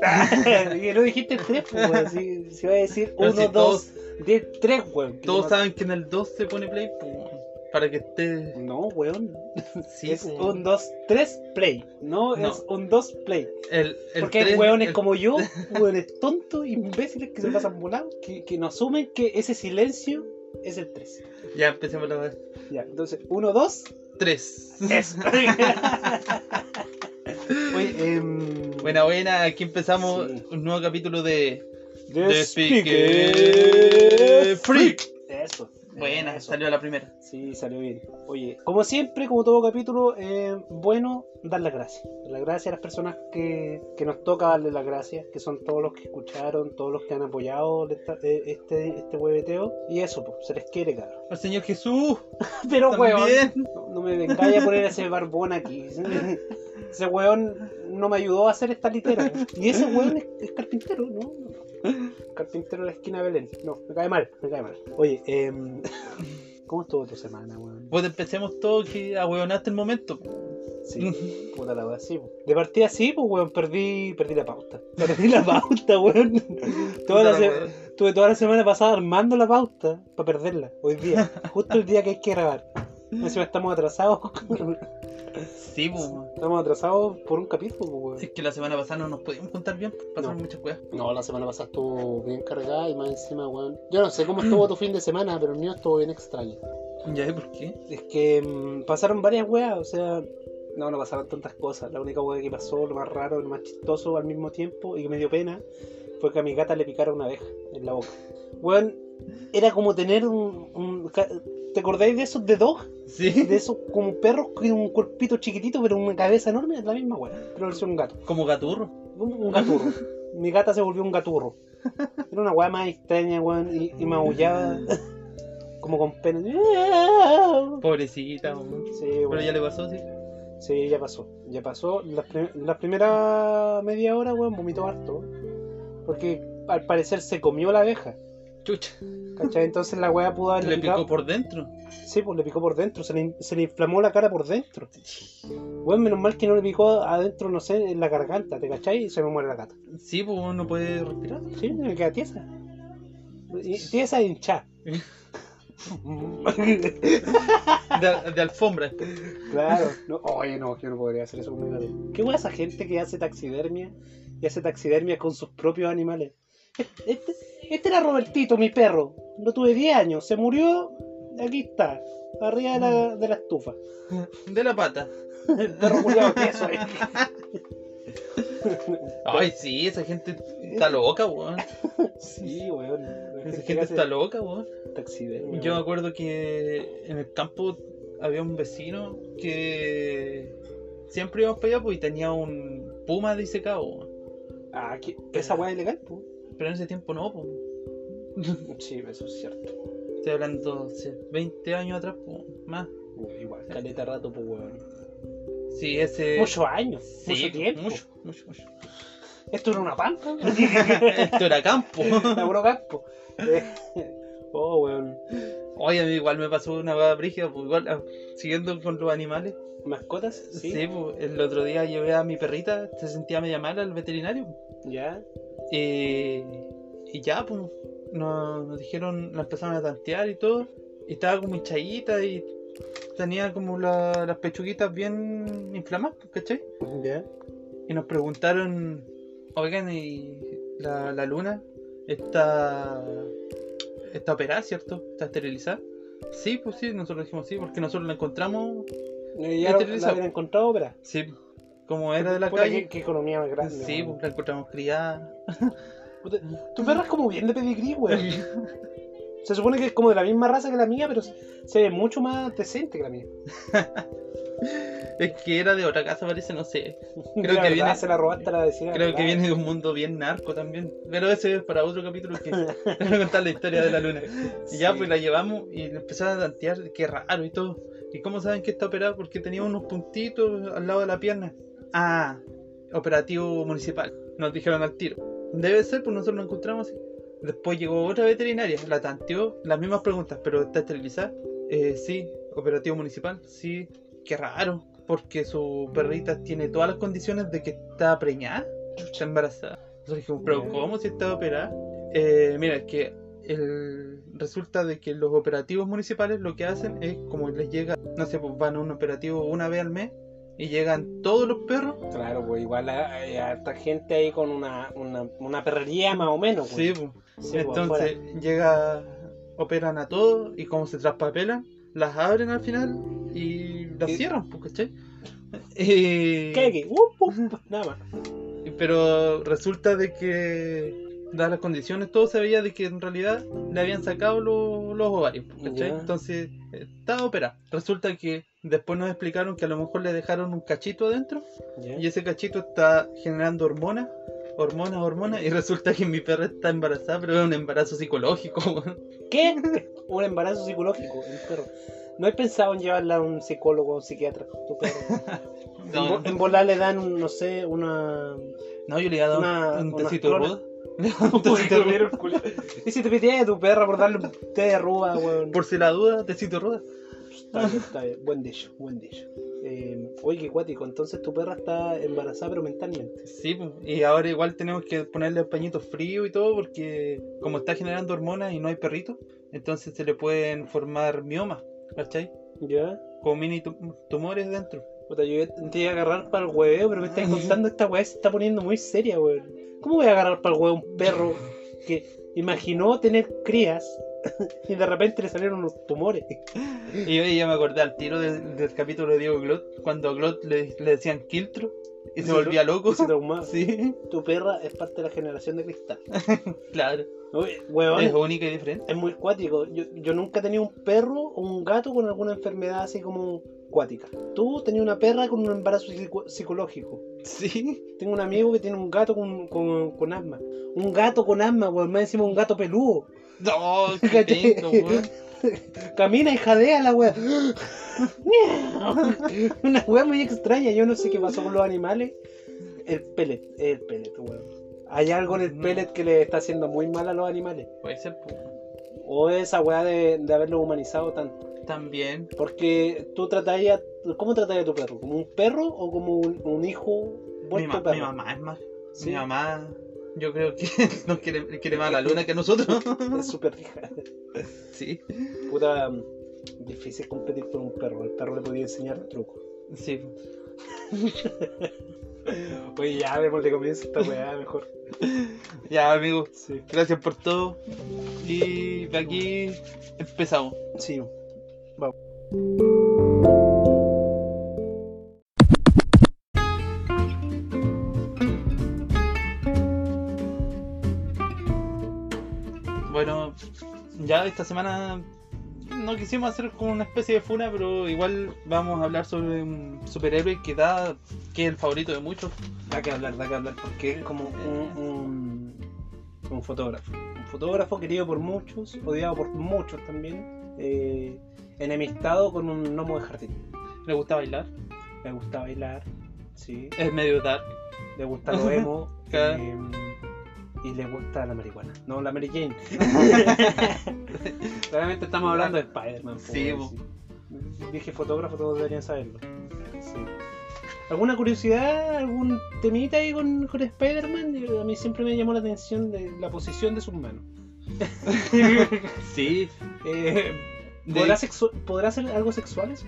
y no dijiste 3, pues. Si, si va a decir Pero 1, si 2, 10, 3, weón. Todos no- saben que en el 2 se pone play, pues, para que esté. No, weón. Sí, es pues, un 2, 3, play. No, No. es un 2, play. el, el Porque hay tres- weones el- como yo, weones tontos, imbéciles que se pasan volados, que, que no asumen que ese silencio es el 3. Ya empecemos la vez. Ya, entonces, 1, 2, 3. eso. Em, Buena, buena, aquí empezamos Sí. un nuevo capítulo de. The Speaker Speaker Freak. Eso. Buena, eso. salió la primera. Sí, salió bien. Oye, como siempre, como todo capítulo, eh, bueno, dar las gracias. Dar las gracias a las personas que, que nos toca darle las gracias, que son todos los que escucharon, todos los que han apoyado esta- eh, este, este hueveteo. Y eso, pues, se les quiere, cabrón. Al Señor Jesús. Pero, weón, no, no me vengáis a poner ese barbón aquí. Ese weón no me ayudó a hacer esta litera. Y ese weón es, es carpintero, ¿no? No, no. Carpintero de la esquina de Belén. No, me cae mal, me cae mal. Oye, em, ¿cómo estuvo tu semana, weón? Pues empecemos todo que ahueonaste el momento. Sí, puta la weá, sí. De partida sí, pues weón, perdí, perdí la pauta. Perdí la pauta, weón. Toda la se-. Tuve toda la semana pasada armando la pauta para perderla. Hoy día, justo el día que hay que grabar. Encima estamos atrasados. Sí, pues. Estamos atrasados por un capítulo, pues, weón. Es que la semana pasada no nos pudimos contar bien, pasaron No. muchas cosas. No, la semana pasada estuvo bien cargada y más encima, weón. Yo no sé cómo estuvo tu fin de semana, pero el mío estuvo bien extraño. ¿Ya ves por qué? Es que mm, pasaron varias weas, o sea, no, no pasaron tantas cosas. La única wea que pasó, lo más raro, lo más chistoso al mismo tiempo y que me dio pena, fue que a mi gata le picara una abeja en la boca. Weón, era como tener un. un- ¿Te acordáis de esos de dog? Sí. De esos como perros con un cuerpito chiquitito, pero una cabeza enorme, es la misma wea, pero versión gato. Como gaturro. Un, un gaturro. Mi gata se volvió un gaturro. Era una weá más extraña, weón, y, y maullaba como con pena. Pobrecita, weón. Sí, Pero weón. ya le pasó, sí. Sí, ya pasó. Ya pasó. Las prim- la primera media hora, weón, vomitó harto. Porque al parecer se comió la abeja. Chucha. ¿Cachai? Entonces la weá pudo Le picó por dentro. Sí, pues le picó por dentro. Se le, se le inflamó la cara por dentro. Weón, menos mal que no le picó adentro, no sé, en la garganta, ¿te cachai? Y se me muere la gata. Sí, pues uno no puede respirar. Sí, me queda tiesa. Tiesa hinchada. De, de alfombra. Claro. No, oye, no, yo no podría hacer eso con mi gato. ¿Qué hueá esa gente que hace taxidermia y hace taxidermia con sus propios animales? Este, este- era Robertito, mi perro. Lo tuve 10 años. Se murió. Aquí está. Arriba de la, de la estufa. De la pata. El perro murió queso. Ay, sí, esa gente está loca, weón. Sí, weón. Esa gente está loca, weón. Taxidermia. Yo me acuerdo que en el campo había un vecino que siempre íbamos para allá pues, y tenía un puma disecado. Ah, ¿qué? esa weá es ilegal, pues. Pero en ese tiempo no, pues. Sí, eso es cierto. Estoy hablando hace 20 años atrás, pues, más. Igual, caleta rato, pues, weón. Sí, ese. Muchos años, Sí, mucho tiempo. Mucho, mucho, mucho. Esto era una pampa. Esto era campo. Puro campo. Oh, weón. Oye, a mí igual me pasó una hueá brígida, pues igual, ah, siguiendo con los animales. ¿Mascotas? Sí, Sí. pues, el otro día llevé a mi perrita, se sentía media mala al veterinario. Ya. Eh, y ya, pues, nos, nos dijeron, la empezaron a tantear y todo. Y estaba como hinchadita y tenía como la- las pechuguitas bien inflamadas, pues, ¿cachai? Ya. Y nos preguntaron, oigan, ¿y la, la luna está, está operada, cierto? ¿Está esterilizada? Sí, pues sí, nosotros dijimos sí, porque nosotros la encontramos, Ya la habían encontrado, pero. sí, como era de la Puta, calle. Qué, qué economía más grande. Sí, pues la encontramos criada. Puta, Tu perra es como bien de pedigrí, weón. Se supone que es como de la misma raza que la mía, pero se ve mucho más decente que la mía. Es que era de otra casa, parece, no sé. La que verdad, viene- Se la robaste a la vecina. Creo que viene de un mundo bien narco también. Pero ese es para otro capítulo que voy a contar la historia de la luna. Y ya Sí. pues la llevamos y empezaron a tantear, qué raro y todo. ¿Y cómo saben que está operada? Porque tenía unos puntitos al lado de la pierna. Ah, operativo municipal. Nos dijeron al tiro. Debe ser, pues nosotros lo encontramos así. Después llegó otra veterinaria, la tanteó, las mismas preguntas, pero está esterilizada. Eh, sí, operativo municipal, sí, qué raro, porque su perrita tiene todas las condiciones de que está preñada, está embarazada. Nosotros dijimos, pero. ¿cómo si está operada? Eh, mira, es que el, resulta de que los operativos municipales lo que hacen es como les llega, no sé, pues van a un operativo una vez al mes y llegan todos los perros. Claro, pues igual hay harta gente ahí con una, una, una perrería más o menos. Sí, pues. pues. Sí, pues, Entonces afuera. llega, operan a todos y como se traspapelan, las abren al final y las Y- cierran, pues, ¿cachai? Y- ¿Qué aquí? Uh, uh, nada más. Pero resulta de que, dadas las condiciones, todo se veía de que en realidad le habían sacado lo- los ovarios, ¿cachai? Ya. Entonces, estaba operada. Resulta que después nos explicaron que a lo mejor le dejaron un cachito adentro y ese cachito está generando hormonas, hormonas, hormonas, y resulta que mi perra está embarazada, pero es un embarazo psicológico. ¿Qué? Un embarazo psicológico, el perro. ¿No he pensado en llevarla a un psicólogo o un psiquiatra? Tu perro? No, en, vo- en volar le dan, un, no sé, una. no, yo le a dar Una- un, tecito de ruda. ruda. ¿Y si te piteas a tu perra por darle un té de arruga, weón? Por si la duda, tecito de ruda. Está bien, está bien. Buen dicho, buen dicho. Eh, oye, qué cuático. Entonces tu perra está embarazada, pero mentalmente. Sí, pues, y ahora igual tenemos que ponerle pañitos fríos y todo porque como está generando hormonas y no hay perrito, entonces se le pueden formar miomas, ¿cachai? ¿Ya? Como mini tu- tumores dentro. Puta, yo te iba a agarrar para el hueveo, pero me estás contando esta weá se está poniendo muy seria, weón. ¿Cómo voy a agarrar para el huevo un perro que imaginó tener crías y de repente le salieron unos tumores? Y yo ya me acordé al tiro del, del capítulo de Diego Glot, cuando a Glot le, le decían Kiltro y se volvía lo- loco. Se traumaba. Sí, Tu perra es parte de la generación de cristal. claro. Oye, weón, Es única y diferente. es muy cuático. Yo, yo nunca he tenido un perro o un gato con alguna enfermedad así como cuática. Tú tenías una perra con un embarazo psico- psicológico. Sí. Tengo un amigo que tiene un gato con, con, con asma. Un gato con asma, weón. Más encima un gato peludo. No, qué penca, weón. Camina y jadea la weá. Una weá muy extraña. Yo no sé qué pasó con los animales. El pellet, el pellet, weón. Hay algo en el pellet que le está haciendo muy mal a los animales. Puede ser. O esa weá de, de haberlo humanizado tanto. También. Porque tú tratarías. ¿Cómo tratarías a tu perro? ¿Como un perro o como un, un hijo Mi, vuelto ma- perro? mi mamá es más. Sí. Mi mamá, yo creo que nos quiere, quiere más a la luna que a nosotros. Es súper hija. sí. Puta. Difícil competir con un perro. Al perro le podía enseñar trucos. Sí. Oye, ya démosle comienzo esta weá mejor. Ya, amigos. Sí. Gracias por todo. Y de aquí empezamos. Sí. Vamos. Bueno, ya esta semana no quisimos hacer como una especie de funa, pero igual vamos a hablar sobre un superhéroe que da, que es el favorito de muchos. Da que hablar, da que hablar, porque es como un, un, un fotógrafo. Un fotógrafo querido por muchos, odiado por muchos también. eh, enemistado con un gnomo de jardín. Le gusta bailar. Le gusta bailar, sí. Es medio dark. Le gusta lo emo. Eh, y le gusta la marihuana. No, la Mary Jane. Realmente estamos hablando de Spider-Man. Sí. Dije fotógrafo, todos deberían saberlo. Sí. ¿Alguna curiosidad, algún temita ahí con, con Spider-Man? A mí siempre me llamó la atención de la posición de sus manos. Sí. Eh, ¿podrá, sexu- ¿Podrá ser algo sexual eso?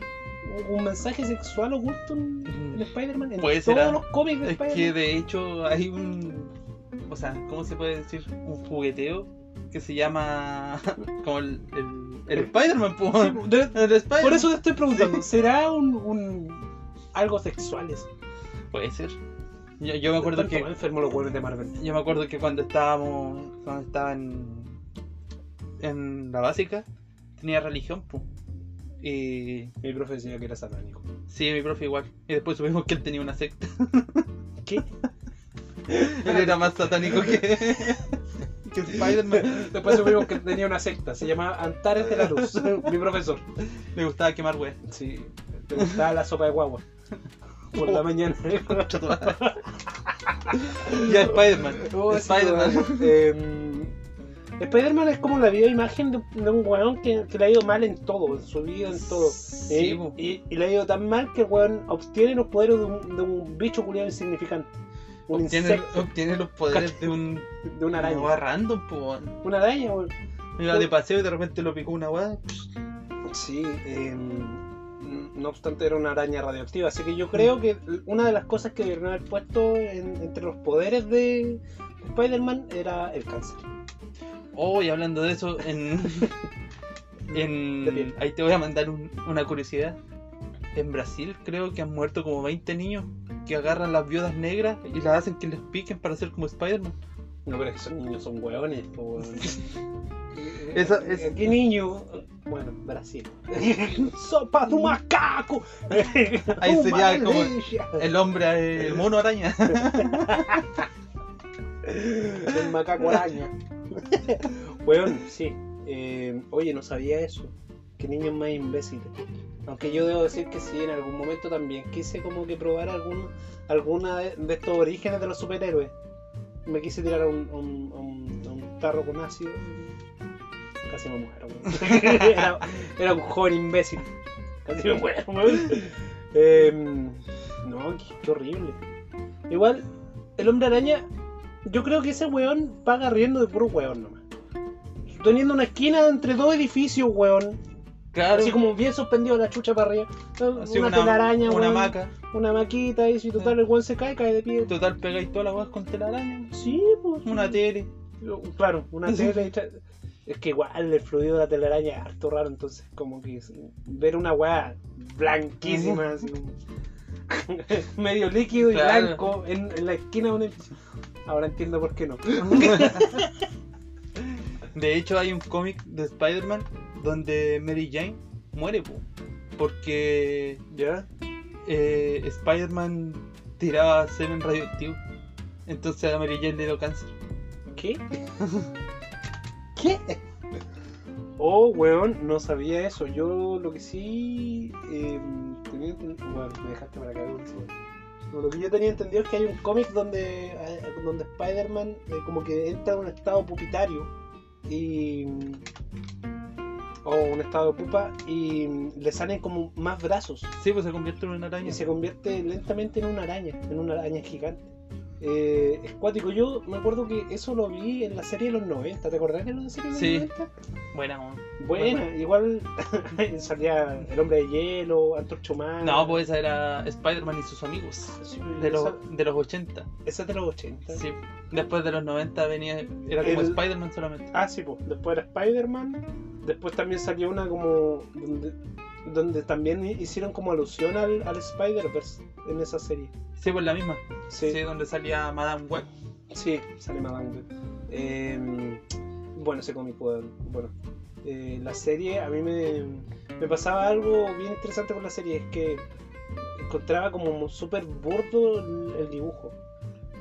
¿Un mensaje sexual oculto en, en Spider-Man? ¿En Puede todos ser, los cómics de Es Spider-Man? que de hecho hay un. O sea, ¿cómo se puede decir? Un jugueteo que se llama. Como el. El, el Spider-Man. Sí, Spider-Man. Por eso te estoy preguntando, ¿será un, un algo sexual eso? Puede ser. Yo, yo me acuerdo que. enfermo los huevos de Marvel. Yo me acuerdo que cuando estábamos. Cuando estaba en. En la básica, tenía religión, po. Y. Mi profe decía que era satánico. Sí, mi profe igual. Y después supimos que él tenía una secta. ¿Qué? Él era más satánico que. que Spider-Man. Después supimos que tenía una secta, se llamaba Antares de la Luz, mi profesor. Le gustaba quemar weas. Sí, le gustaba la sopa de guagua. Por la mañana. ya Spider-Man. Oh, sí, Spider-Man. Eh, Spider-Man es como la videoimagen de, de un weón que, que le ha ido mal en todo, en su vida, en todo. Sí, Eh, y, y le ha ido tan mal que el weón obtiene los poderes de un, de un bicho culiado insignificante. Un obtiene, insecto. obtiene los poderes de un. De una araña. weá random, po. Una araña, weón. Iba de paseo y de repente lo picó una weá. Sí, eh, no obstante era una araña radioactiva, así que yo creo que una de las cosas que deberían haber puesto en- entre los poderes de Spider-Man era el cáncer. Oh, y hablando de eso, en. Ahí te voy a mandar un- una curiosidad. En Brasil creo que han muerto como 20 niños que agarran las viudas negras y las hacen que les piquen para ser como Spider-Man. No, pero es que esos niños son hueones, po, weón. Esa- es- ¿Qué niño? Bueno, Brasil. ¡Sopa de macaco! Ahí ¡Tu sería como-! El hombre, el mono araña. El macaco araña. Weón, sí. Eh, oye, no sabía eso. Qué niños más imbéciles. Aunque yo debo decir que sí, en algún momento también quise como que probar algún, alguna de, estos orígenes de los superhéroes. Me quise tirar a un, un, un- tarro con ácido. Casi me muero. era, era un joven imbécil. Casi me muero. Em, no, qué horrible. Igual, el hombre araña, yo creo que ese weón paga riendo de puro weón nomás. Teniendo una esquina entre dos edificios, weón. Claro. Así como bien suspendido la chucha para arriba. Así una, una, telaraña, una maca. Una maquita y si total el weón se cae, cae de pie. Total, pegáis todas las weas con telaraña. Sí, pues. Una tele. Claro, una tele. Es que igual el fluido de la telaraña es harto raro, entonces como que ver una weá blanquísima, así, medio líquido y blanco en, en la esquina de un edificio. Ahora entiendo por qué no. De hecho, hay un cómic de Spider-Man donde Mary Jane muere, po, porque ¿Ya? eh, Spider-Man tiraba semen radioactivo. Entonces a Mary Jane le dio cáncer. ¿Qué? ¿Qué? Oh, weón, no sabía eso. Yo lo que sí. eh, Bueno, me dejaste para acá, weón. No, Lo que yo tenía entendido es que hay un cómic donde, eh, donde Spider-Man eh, como que entra en un estado pupitario y. o un estado de pupa y le salen como más brazos Sí, pues se convierte en una araña. y se convierte lentamente en una araña, en una araña gigante. Eh, es cuático. Yo me acuerdo que eso lo vi en la serie de los 90. ¿Te acordás de la serie de los Sí. 90? Buena. Buena, igual salía el hombre de hielo, Antorcho Humana. No, pues esa era Spider-Man y sus amigos. Sí, De los, de los 80. esa es de los 80. Sí. Después de los 90 venía. Era como El- Spider-Man solamente. Ah, sí, pues. Después era Spider-Man. Después también salió una como. donde, donde también hicieron como alusión al, al Spider-Verse en esa serie. Sí, pues la misma. Sí, Sí, donde salía Madame Web. Sí, sale Madame Web. Eh, bueno, ese cómic, bueno. Eh, la serie, a mí me, me pasaba algo bien interesante con la serie, es que encontraba como súper burdo el, el dibujo.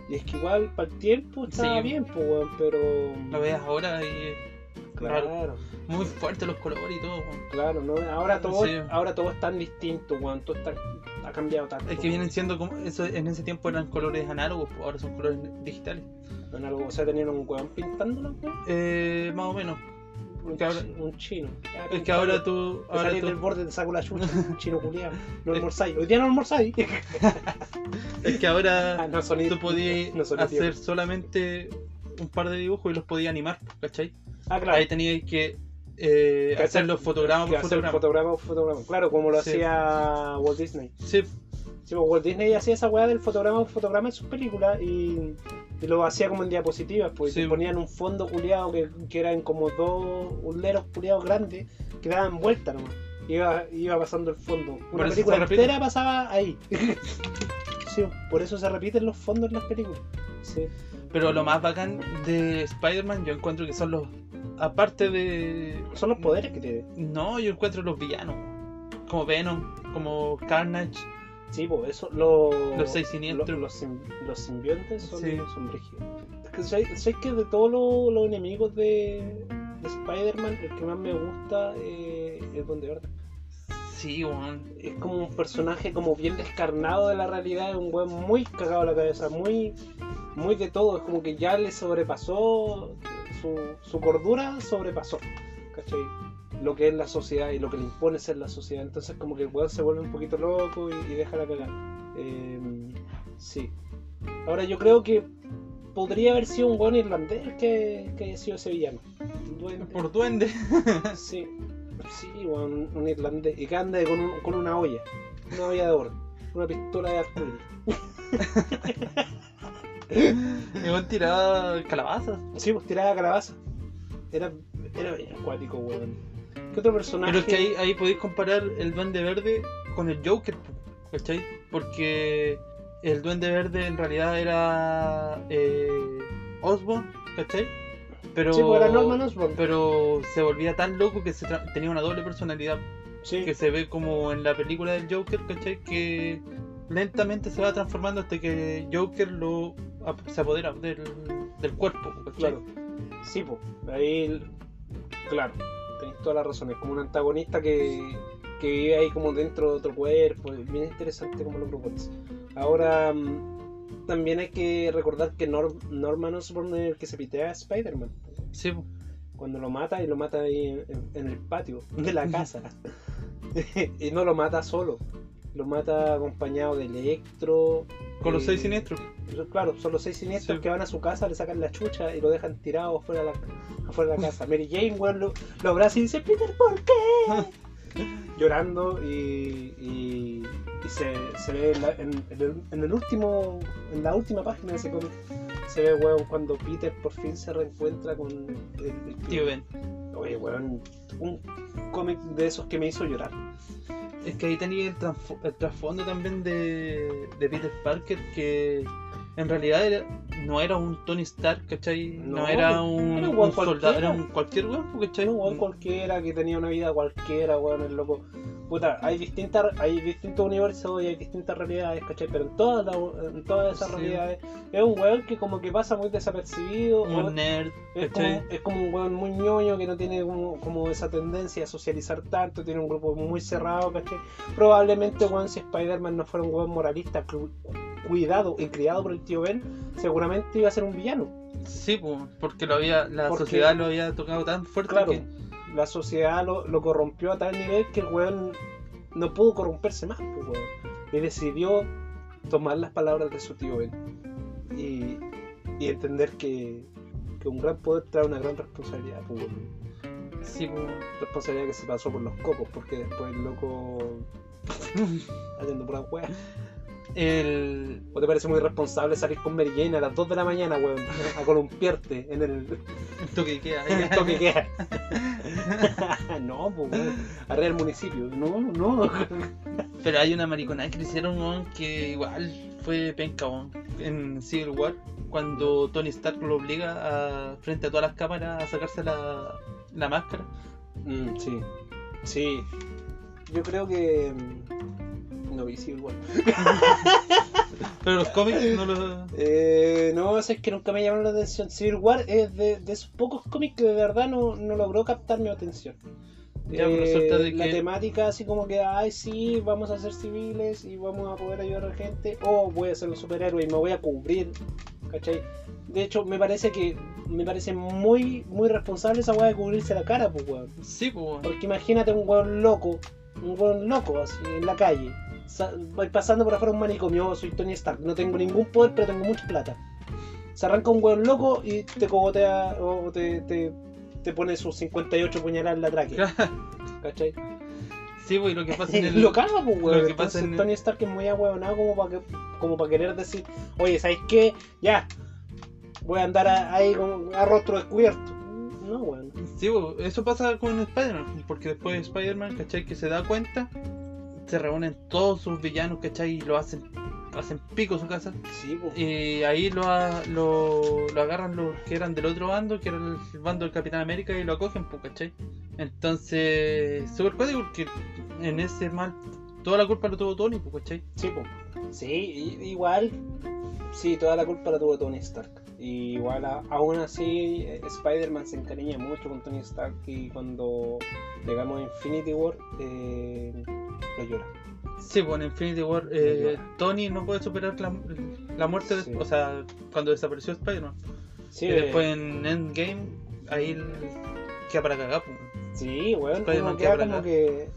Y es que igual para el tiempo estaba Sí. bien, pues, pero... Lo ves ahora y Claro, muy fuerte los colores y todo. weón. claro, ¿no? Ahora todo, Sí. ahora todo es tan distinto, weón, todo está, ha cambiado tanto. Es que vienen siendo como. Eso, en ese tiempo eran colores análogos, ahora son colores digitales. En algo, o sea, tenían un weón pintándolo, weón. Eh, más o menos. Un, ahora- un chino. Ya, Es que ahora tú. Te Ahora salís del tú borde, te saco la chucha, chino culiado. No almorzáis. Hoy día no almorzáis. es que ahora Ah, no tú podías no hacer solamente un par de dibujos y los podías animar, ¿cachai? Ah, claro. Ahí tenías que eh, Que hacer los fotogramas que por fotograma. fotograma por fotograma. Claro, como lo Sí. hacía Walt Disney. Sí, Sí, pues, Walt Disney hacía esa weá del fotograma por fotograma en sus películas y, y lo hacía como en diapositivas, pues Sí. ponían un fondo culiado que, que eran como dos huleros culiados grandes que daban vuelta nomás. Iba, iba pasando el fondo. Una película entera pasaba ahí. sí, por eso se repiten los fondos en las películas. Sí. pero lo más bacán de Spider-Man yo encuentro que son los. Aparte de. Son los poderes que tiene. No, yo encuentro los villanos. Como Venom, como Carnage. Sí, pues eso, lo- Los seis siniestros. lo- los, sim- los simbiontes son, Sí. son brígidos. Es que sé, sé que de todos los, los enemigos de, de Spider-Man, el que más me gusta eh, es Duende Verde. Sí, weón. Es como un personaje como bien descarnado de la realidad, es un weón muy cagado a la cabeza, muy, muy de todo, es como que ya le sobrepasó, su, su cordura sobrepasó, ¿cachai? Lo que es la sociedad y lo que le impone ser la sociedad, entonces como que el weón se vuelve un poquito loco y, y deja la cagada. Eh, sí. Ahora yo creo que podría haber sido un buen irlandés que, que haya sido ese villano. Un duende. Por duende. Sí, sí, weón, un irlandés. Y que anda con, un- con una olla. Una olla de oro. Una pistola de arcoíris. Igual tiraba calabazas. Sí, pues tiraba calabaza. Era, era acuático, weón. ¿Qué otro personaje? Pero es que ahí, ahí podéis comparar el Duende Verde con el Joker, ¿cachai? Porque el Duende Verde en realidad era eh, Osborn, ¿cachai? Pero, Sí, era Norman Osborn. pero se volvía tan loco que se tenía una doble personalidad Sí. que se ve como en la película del Joker, ¿cachai? Que lentamente se va transformando hasta que Joker lo se apodera del, del cuerpo, ¿cachai? Claro. Sí, pues. Ahí, claro, tenéis toda la razón. Es como un antagonista que, que vive ahí como dentro de otro cuerpo. Es bien interesante como lo propones. Ahora, mm, también hay que recordar que Nor- Norman Osborn es el que se pitea a Spider-Man. Sí. Cuando lo mata y lo mata ahí en, en el patio de la casa. y no lo mata solo. Lo mata acompañado de Electro. con los eh, seis siniestros. Claro, son los seis siniestros Sí. que van a su casa, le sacan la chucha y lo dejan tirado afuera de la, afuera de la casa. Mary Jane, weón, lo, lo abraza y dice, Peter, ¿por qué? Llorando y, y, y se, se ve en, la- en- en el, último, en la última página de ese cómic, se ve, weón, cuando Peter por fin se reencuentra con el, el Tío Ben. Oye, weón, un cómic de esos que me hizo llorar. Es que ahí tenía el, el trasfondo también de, de Peter Parker que en realidad era- no era un Tony Stark, ¿cachai? No, No, era un, era un un soldado, era un cualquier weón, ¿cachai? un weón cualquiera que tenía una vida cualquiera, weón, el loco. Puta, hay distintas, hay distintos universos y hay distintas realidades, ¿cachai? Pero en todas, las- en todas esas Sí. realidades es un weón que como que pasa muy desapercibido. Un nerd, es, como, es como un weón muy ñoño que no tiene como, como esa tendencia a socializar tanto, tiene un grupo muy cerrado, ¿cachai? Probablemente, weón, si Spider-Man no fuera un weón moralista, cuidado y criado por el tío Ben, seguramente iba a ser un villano. Sí, po, porque lo había, la Porque- sociedad lo había tocado tan fuerte Claro, que la sociedad lo, lo corrompió a tal nivel que el weón no pudo corromperse más, pues, weón. Y decidió tomar las palabras de su tío Ben. Y, y entender que, que un gran poder trae una gran responsabilidad, pues, weón. sí, po. Responsabilidad que se pasó por los cocos, porque después el loco haciendo pura weá. El ¿O te parece muy responsable salir con Mary Jane a las 2 de la mañana, weón? A columpiarte en el, toque que queda. en el toque queda. no, pues, weón. Arriba del municipio. No, no. Pero hay una mariconada que le hicieron weón, que igual fue penca weón, en Civil War cuando Tony Stark lo obliga a, frente a todas las cámaras a sacarse la, la máscara. Mm, sí. Sí. Yo creo que. Mm, No vi Civil War. Pero los cómics no lo. Eh, no, es que nunca me llamaron la atención. Civil War es de, de esos pocos cómics que de verdad no, no logró captar mi atención. Ya, Eh, La temática así como que, ay sí, vamos a ser civiles y vamos a poder ayudar a la gente, o voy a ser un superhéroe y me voy a cubrir, ¿cachai? De hecho, me parece que me parece muy muy responsable esa weá de cubrirse la cara, pues weón. Sí, pues. weón. Porque imagínate un weón loco, un weón loco así en la calle. Voy pasando por afuera un manicomio, soy Tony Stark, no tengo ningún poder, pero tengo mucha plata. Se arranca un weón loco y te cogotea o te, te, te pone sus 58 puñaladas en la tráquea, ¿cachai? Sí, pues, lo que pasa en el. Lo caga, pues, weón. lo que pasa en el- Tony Stark es muy ahueonado como para que, como para querer decir, oye, ¿sabes qué? Ya, voy a andar a- ahí con, a rostro descubierto. No, weón. Sí, pues, eso pasa con Spider-Man, porque después de Spider-Man, ¿cachai? Que se da cuenta, se reúnen todos sus villanos, ¿cachai? Y lo hacen, hacen pico su casa. Sí, pues. Y ahí lo, lo, lo agarran los que eran del otro bando, que era el bando del Capitán América, y lo acogen, pues, ¿cachai? Entonces, súper cuático porque en ese mal, toda la culpa lo tuvo Tony, pues, ¿cachai? Sí, sí, igual, sí, toda la culpa la tuvo Tony Stark. Y igual, a- aún así, eh, Spider-Man se encariña mucho con Tony Stark y cuando llegamos a Infinity War, eh, lo llora. Sí, en Infinity War, eh. Tony no puede superar la, la muerte, de- Sí. o sea, cuando desapareció Spider-Man. Sí, y eh, después en Endgame, ahí queda para cagar, pues. sí, uno queda queda como para que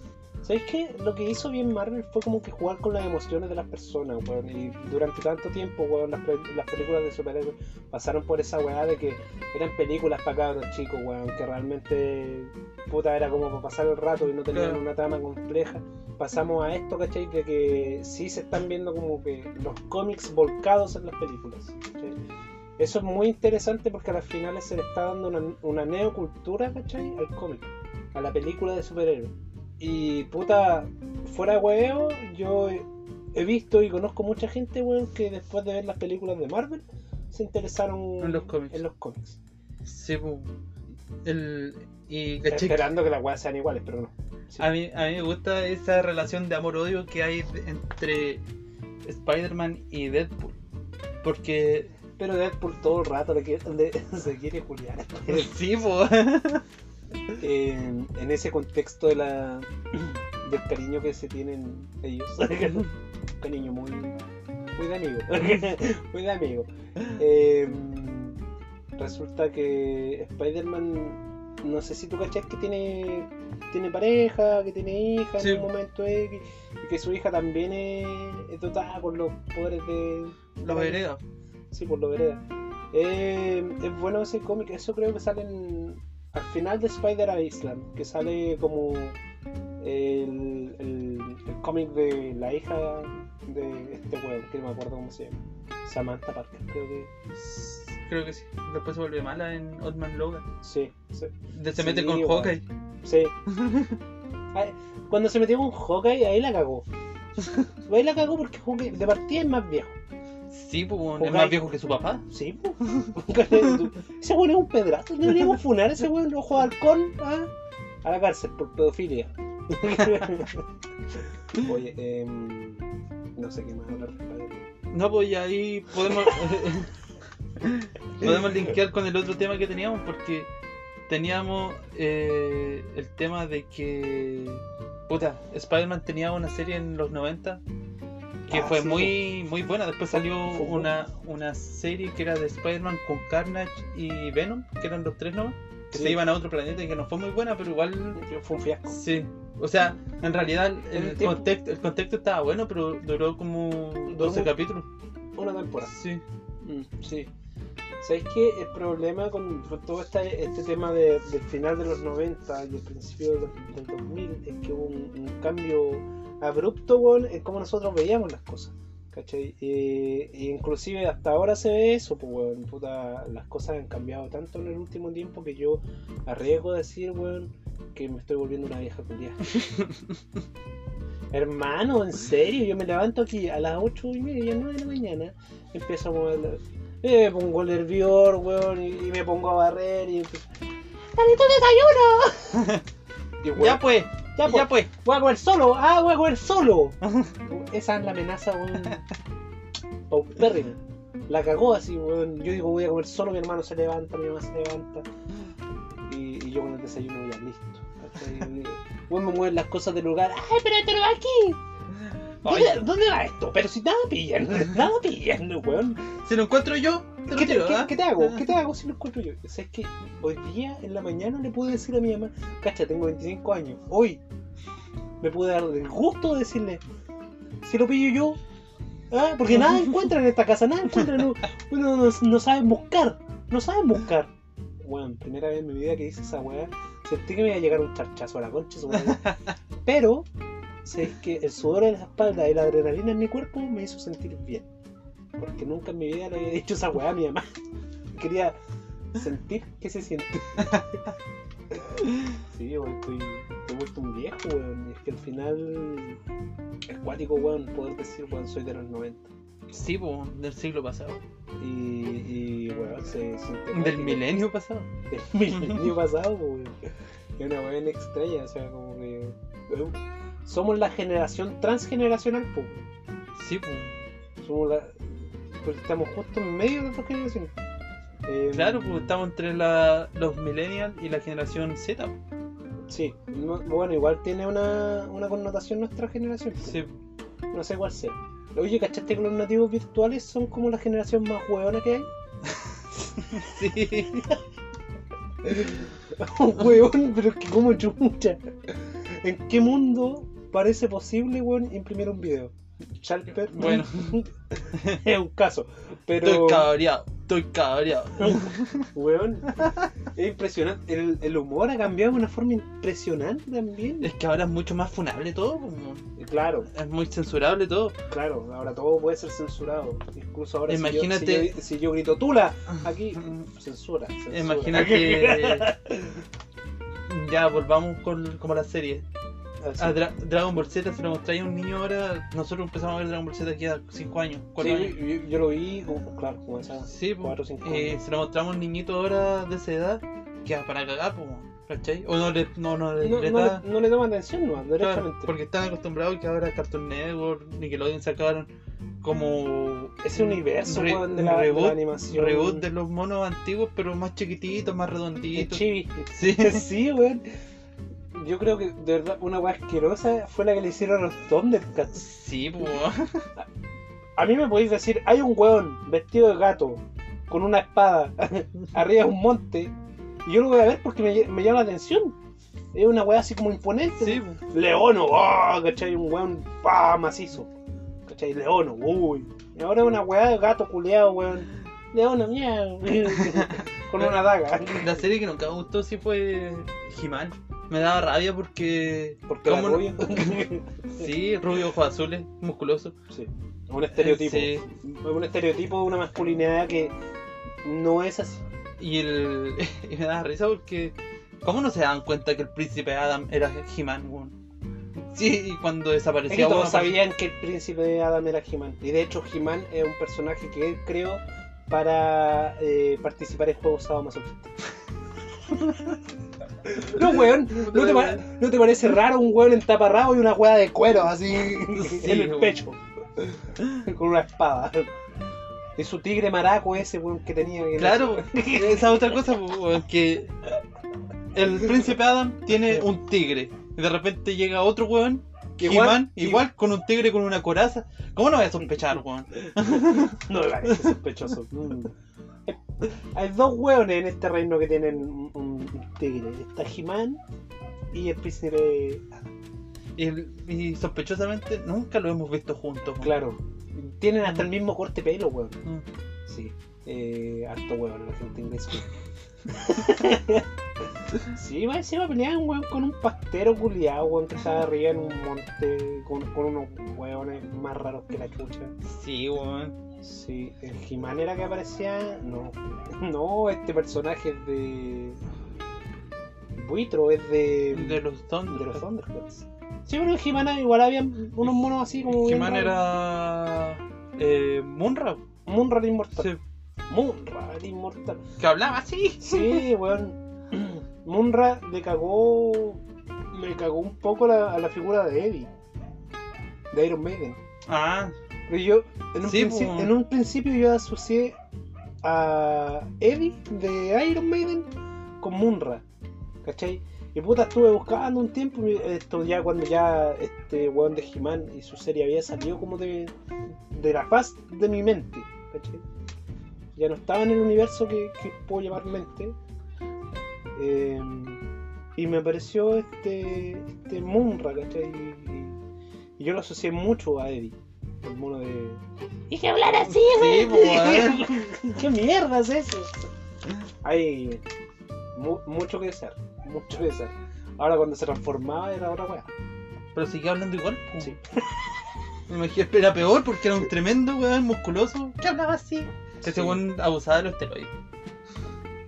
¿Sabéis qué? Lo que hizo bien Marvel fue como que jugar con las emociones de las personas, weón. Y durante tanto tiempo, weón, las, pe- las películas de superhéroes pasaron por esa weá de que eran películas para cabros chicos, weón. Que realmente, puta, era como para pasar el rato y no tenían una trama compleja. Pasamos a esto, ¿cachai? De que sí se están viendo como que los cómics volcados en las películas. ¿cachai? Eso es muy interesante porque a las finales se le está dando una, una neocultura, ¿cachai? Al cómic, a la película de superhéroes. Y puta, fuera de huevo, yo he, visto y conozco mucha gente, weón, que después de ver las películas de Marvel se interesaron En los cómics. en los cómics. Sí, po. El, y Esperando que las weas sean iguales, pero no. Sí. a, mí, a mí me gusta esa relación de amor-odio que hay entre Spider-Man y Deadpool. Porque. Pero Deadpool todo el rato le quiere- le- se quiere juliar. sí, po. en, en ese contexto de la del cariño que se tienen ellos. Un cariño muy, muy de amigo. muy de amigo. Eh, resulta que Spider-Man, no sé si tú cachas que tiene, tiene pareja, que tiene hija Sí. en un momento X, y que su hija también es, es dotada con los poderes de... Los hereda. Sí, por lo vereda. Eh, es bueno ese cómic, eso creo que sale en- al final de Spider Island, que sale como el, el, el cómic de la hija de este weón, que no me acuerdo cómo se llama. Samantha Parker, creo que. Creo que sí. Después se vuelve mala en Old Man Logan. Sí, sí. Se Sí, mete con. Hawkeye. sí. Cuando se metió con Hawkeye, ahí la cagó. Ahí la cagó porque Hawkeye de partida es más viejo. Sí, pues es más viejo que su papá. Sí, po. ese weón es un pedrazo. Deberíamos funar a ese weón, lo ojo de halcón ¿ah? a la cárcel por pedofilia. Oye, em, no sé qué más hablar. padre. No, pues y ahí podemos. podemos linkear con el otro tema que teníamos porque teníamos eh, el tema de que. Puta, Spider-Man tenía una serie en los 90 que Ah, fue sí, muy muy buena. Después salió una, una serie que era de Spider-Man con Carnage y Venom, que eran los tres nomás, que Sí. se iban a otro planeta y que no fue muy buena, pero igual Fue un fiasco. Sí, o sea, en realidad el contexto, el contexto estaba bueno, pero duró como 12 mu- capítulos. Una temporada. Sí, Mm, sí. ¿Sabéis qué? El problema con, todo este, este tema de- del final de los 90 y el principio del, del 2000 es que hubo un, un cambio abrupto weón, en cómo nosotros veíamos las cosas. ¿Cachai? Eh, inclusive hasta ahora se ve eso, pues weón, puta, las cosas han cambiado tanto en el último tiempo que yo arriesgo a decir, weón, que me estoy volviendo una vieja culiada. Hermano, en serio, yo me levanto aquí a las 8 y media, 9 de la mañana, empiezo a mover la... eh, Me pongo el hervidor, weón, y, y me pongo a barrer y empiezo... ¡Dale tu desayuno! Y, weón, ya pues, ya, ya, pues, pues. voy a comer solo, ah, voy a comer solo. Esa es la amenaza, weón. Paupérrima. La cagó así, weón. Yo digo, voy a comer solo, mi hermano se levanta, mi mamá se levanta. Y, y yo con el desayuno ya listo. Weón, me mueven las cosas del lugar. ¡Ay, pero esto no va aquí! ¿Dónde, dónde va esto? Pero si nada pillan, nada pillan, weón. si lo encuentro yo, te lo ¿Qué te, qué- ¿ah? qué te hago? ¿Qué te hago si lo encuentro yo? ¿Sabes que Hoy día, en la mañana, le pude decir a mi mamá, cacha, tengo 25 años, hoy me pude dar el gusto de decirle, si lo pillo yo, ¿ah? porque nada encuentran en esta casa, nada encuentran, no, no, no, no saben buscar, no saben buscar. Bueno, primera vez en mi vida que hice esa weá, sentí que me iba a llegar un charchazo a la concha, pero sé que el sudor en la espalda y la adrenalina en mi cuerpo me hizo sentir bien. Porque nunca en mi vida le había dicho esa weá a mi mamá. Quería sentir que se siente. sí, weón, estoy, estoy vuelto un viejo, weón. Es que al final es cuático, weón, poder decir, weón, soy de los 90. Sí, pues, del siglo pasado. Y, y weón, se siente. Del milenio pasado. Del milenio pasado, weón. Es una weón extraña, o sea, como que. weón, Somos la generación transgeneracional, po. Sí, pues. Somos la. Porque estamos justo en medio de las dos generaciones. Eh, Claro, pues estamos entre la, los millennials y la generación Z. Sí, no- bueno, igual tiene una, una connotación nuestra generación. Sí. No sé cuál sea. Oye, ¿cachaste que los nativos virtuales son como la generación más hueona que hay? Sí. Un hueón, pero es que como chucha. ¿En qué mundo parece posible, weón, imprimir un video. Chalper, Bueno. es un caso. Pero, Estoy cabreado, estoy cabreado. weón, es impresionante. El, el humor ha cambiado de una forma impresionante también. Es que ahora es mucho más funable todo, como- Claro, es muy censurable todo. claro, ahora todo puede ser censurado. Incluso ahora, si yo- Imagínate- si yo, si yo grito Tula, aquí, censura. censura. Imagínate. ya, volvamos con como la serie. Así. A Dra- Dragon Ball Z, si lo mostráis a un niño ahora, nosotros empezamos a ver Dragon Ball Z aquí a 5 años, 4 Sí, años. yo, yo lo vi, como- claro, como esa. Sí, pues, cuatro o cinco eh, años. si lo mostramos a un niñito ahora de esa edad, queda para cagar, pues, ¿cachai? O no le, no, no le, No, le no da. le, no le toman atención, no, Claro, derechamente. porque están acostumbrados que ahora Cartoon Network, Nickelodeon sacaron como Ese universo, re- de, la, de reboot, la animación. reboot de los monos antiguos, pero más chiquititos, más El redonditos. chibi. Sí. sí, weón. Yo creo que, de verdad, una weá asquerosa fue la que le hicieron a los Thundercats. Sí, pues. A mí me podéis decir, hay un weón vestido de gato, con una espada, arriba de un monte, y yo lo voy a ver porque me, ll- me llama la atención. Es una weá así como imponente. Sí. Leono, oh, ¿cachai? Un weón pa, macizo. ¿Cachai? Leono, uy. Y ahora es una weá de gato culeado, weón. Leono, miau. Con una daga. La serie que nunca me gustó sí fue He-Man. Me daba rabia porque. Porque ¿Cómo no? rubia. Sí, rubio, ojos azules, musculoso. Sí. Un estereotipo. Sí. Un estereotipo de una masculinidad que no es así. Y, el... y me daba risa porque. ¿Cómo no se daban cuenta que el príncipe Adam era He-Man? Sí, y cuando Es desaparecía que todos sabían que el príncipe Adam era He-Man. Y de hecho, He-Man es un personaje que él creó para eh, participar en juegos sadomasoquistas. No, weón, ¿no te, pa- ¿no te parece raro un weón en taparrabo y una weá de cuero así en el weón. pecho? Con una espada. Y su tigre maraco ese weón que tenía. en Claro, esa otra cosa, pues, weón, que el príncipe Adam tiene un tigre. Y de repente llega otro weón, Igual- igual, con un tigre con una coraza. ¿Cómo no voy a sospechar, weón? No me parece sospechoso. Hay dos hueones en este reino que tienen un, un tigre. Está He-Man y el príncipe. Y, y sospechosamente nunca lo hemos visto juntos. weón. Claro. Tienen hasta el mismo corte pelo, weón. Mm. Sí. Eh, harto hueón la gente inglesa. sí, va encima pelear un weón con un pastero culiado, weón, que estaba arriba en un monte con, con unos hueones más raros que la chucha. Sí, weón. Sí, el He-Man era que aparecía. No, no, este personaje es de. Buitro, es de. De los Thunder. de los Thundercats. Sí, pero en He-Man igual había unos monos así como. raros. era. Eh, Munra. Munra el inmortal. Sí. Munra el inmortal. Que hablaba así. Sí, weón. Munra le cagó. Le cagó un poco la- a la figura de Eddie. De Iron Maiden. Ah, Pero yo, en un, Sí, en un principio yo asocié a Eddie de Iron Maiden con Munra, ¿cachai? Y puta, estuve buscando un tiempo, esto ya cuando ya este weón de He-Man y su serie había salido como de, de la faz de mi mente, ¿cachai? Ya no estaba en el universo que, que puedo llamar mente. Eh, y me apareció este, este Munra, ¿cachai? Y, y- y yo lo asocié mucho a Eddie, el mono de... Y que hablar así, Sí, weón. ¿Qué mierda es eso? Hay mu- mucho que desear, mucho que desear. Ahora cuando se transformaba era otra wea. pero sigue hablando igual. Sí. Me imagino que era peor porque era un tremendo weón musculoso. Que hablaba así. Ese Sí. weón abusaba de los esteroides.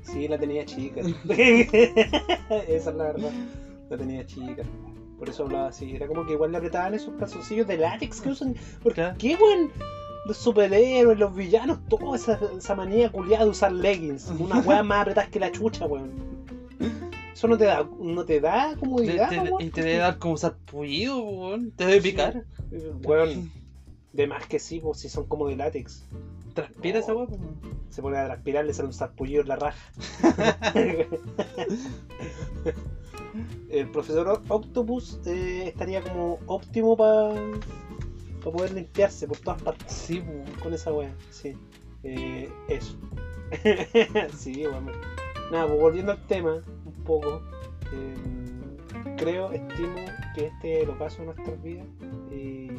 Sí, la tenía chica. Esa es la verdad. La tenía chica. Por eso hablaba así. Era como que igual le apretaban esos calzoncillos de látex que usan. ¿Por Claro. qué, weón? Los superhéroes, los villanos, toda esa, esa manía culiada de usar leggings. Una weá más apretada que la chucha, weón. Eso no te da, no te da Te- comodidad, te- weón. y te debe dar como sarpullido, weón. Te debe picar. Weón, de más que sí, pues si son como de látex. Transpira esa weón. Se pone a transpirar, le sale un sarpullido en la raja. El profesor Octopus eh, estaría como óptimo para poder limpiarse por todas partes Sí, weón. con esa wea. Sí. Eh, eso. sí, bueno. Nada, pues volviendo al tema, poco. eh, creo, estimo que este es el ocaso de nuestras vidas. Y,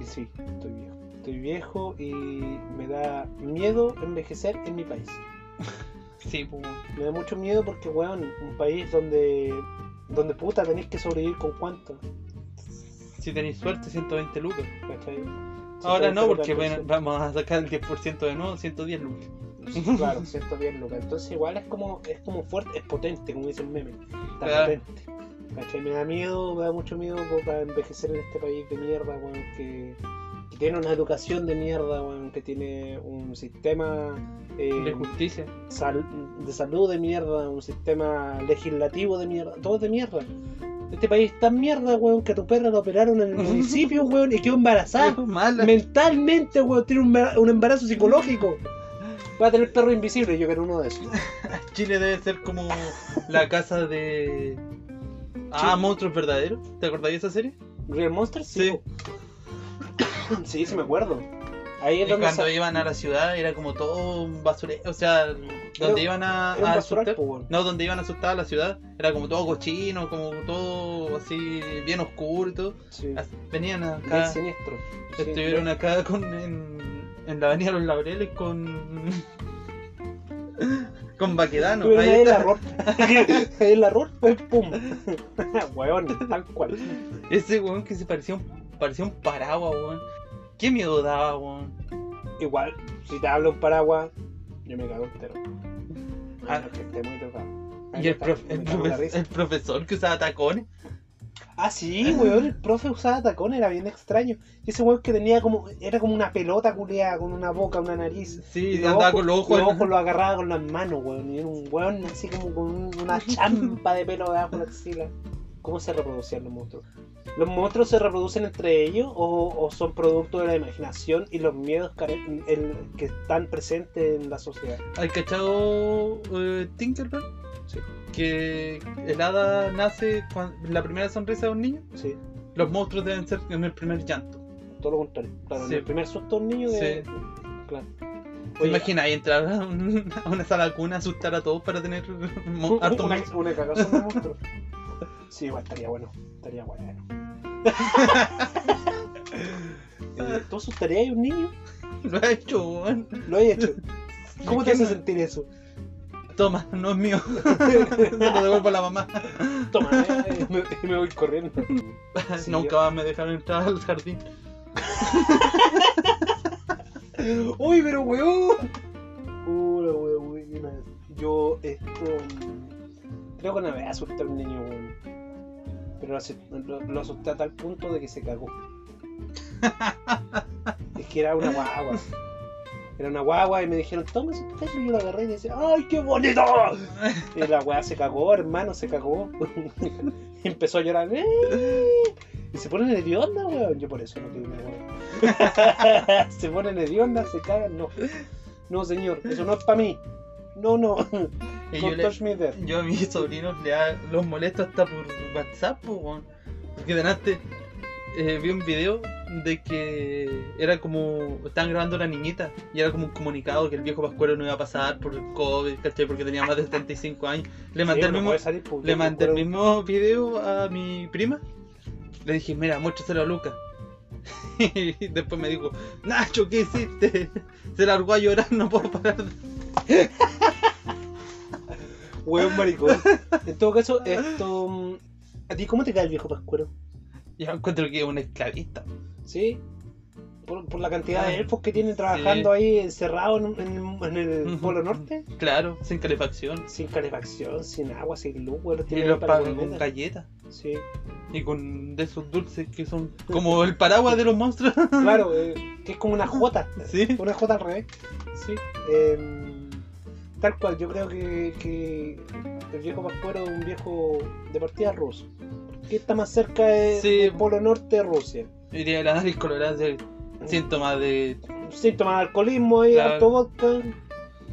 y sí, estoy viejo. Estoy viejo y me da miedo envejecer en mi país. Sí, pues. Me da mucho miedo porque, weón, un país donde, donde puta tenéis que sobrevivir con cuánto. Si tenéis suerte, 120 lucas. ¿Cachai? Ahora no, 120 porque bueno, vamos a sacar el 10% de nuevo, 110 lucas. Claro, 110 lucas. Entonces igual es como, es como fuerte, es potente, como dice el meme. Está Claro. potente. ¿Cachai? Me da miedo, me da mucho miedo para envejecer en este país de mierda, weón, que, que tiene una educación de mierda, weón, que tiene un sistema eh, De justicia. sal- de salud de mierda, un sistema legislativo de mierda, todo de mierda. Este país es tan mierda, weón, que a tu perra la operaron en el municipio, weón, y quedó embarazada. Mentalmente, weón, tiene un embarazo psicológico. Va a tener perro invisible, yo quiero uno de esos. Chile debe ser como la casa de. Ah, monstruos verdaderos. ¿Te acordás de esa serie? ¿Real Monsters? Sí. Sí. Sí, sí me acuerdo. Ahí es Y donde cuando sa- iban a la ciudad era como todo un basurero. O sea, donde iban a, era un a basural, asustar. po, weón. No, donde iban a asustar a la ciudad era como todo cochino, como todo así bien oscuro y todo. Sí. Venían Bien acá, siniestro. Sí, estuvieron acá con, en, en la avenida Los Laureles con. con Baquedano. Estuvieron Ahí está. la rol, pues, pum. weón, tal cual. Ese weón que se parecía un, parecía un paraguas, weón. Qué miedo daba, weón. Igual, si te hablo un paraguas, yo me cago entero. Ah. Ah, que esté muy tocado. Y el, el, profe- el profesor que usaba tacones. Ah, sí, weón, el profe usaba tacón, era bien extraño. Y ese weón que tenía como, era como una pelota culeada, con una boca, una nariz. Sí, los andaba con los ojos. Los ojos los agarraba con las manos, weón. Y era un weón así como con un- una champa de pelo debajo de la axila. ¿Cómo se reproducían los monstruos? ¿Los monstruos se reproducen entre ellos o, o son producto de la imaginación y los miedos el- que están presentes en la sociedad? ¿Has cachado eh, Tinkerbell? Sí. Que el hada nace con la primera sonrisa de un niño. Sí, Los monstruos deben ser en el primer llanto. todo lo contrario. Claro, en el primer susto a un niño de... Claro. ¿Te Oye, imaginas ahí entrar a, un- a una sala cuna, asustar a todos para tener hartos una, monstruos? una cagazón de monstruo. Sí, igual estaría bueno. Estaría bueno. ¿Tú asustarías a un niño? Lo ha hecho, weón. Lo has hecho. ¿Cómo te ¿Quién hace sentir eso? Toma, no es mío. Se lo devuelvo a la mamá. Toma, eh, me, me voy corriendo. Sí, Nunca yo- más me dejaron entrar al jardín. Uy, pero weón. Uh, la wea buena. Yo, esto. Creo que una vez asusté a un niño, weón. Pero lo, asusté- lo- lo asusté a tal punto de que se cagó. es que era una guagua. Era una guagua y me dijeron, toma ese pedazo. Y yo lo agarré y decía, ¡ay, qué bonito! Y la weá se cagó, hermano, se cagó. y empezó a llorar. "Eh". Y se ponen hedionda, weón. Yo por eso no quiero una weá. se ponen hedionda, se cagan, no. No, señor, eso no es para mí. No, no. Y yo, le- yo a mis sobrinos le ha- los molesto hasta por WhatsApp, po, weón. Porque delante eh, vi un video de que era como. Estaban grabando a una niñita y era como un comunicado que el viejo Pascuero no iba a pasar por el COVID, ¿cachai? Porque tenía más de 75 años. Le mandé Sí, el mismo, le mandé el mismo video a mi prima. Le dije, mira, muéstraselo a Lucas. Y después me dijo, Nacho, ¿qué hiciste? Se largó a llorar, no puedo parar. de-". Weón maricón. En todo caso, esto. mm, ¿A ti cómo te cae el viejo Pascuero? Yo encuentro que es un esclavista. ¿Sí? Por, por la cantidad Ah, de elfos que tienen trabajando ahí encerrados en, en- en el. Polo Norte. Claro, sin calefacción. Sin calefacción, sin agua, sin luz, los Y los pagan con galletas. Sí, Y con de esos dulces que son como el paraguas de los monstruos. claro, eh, que es como una jota. Sí. Una jota al revés. Sí. em, tal cual, yo creo que, que el viejo Pascuero es un viejo de partida ruso. Que está más cerca de- Sí. del Polo Norte de Rusia. Diría la nariz colorada de síntomas de. Síntomas de alcoholismo y Claro. alto vodka.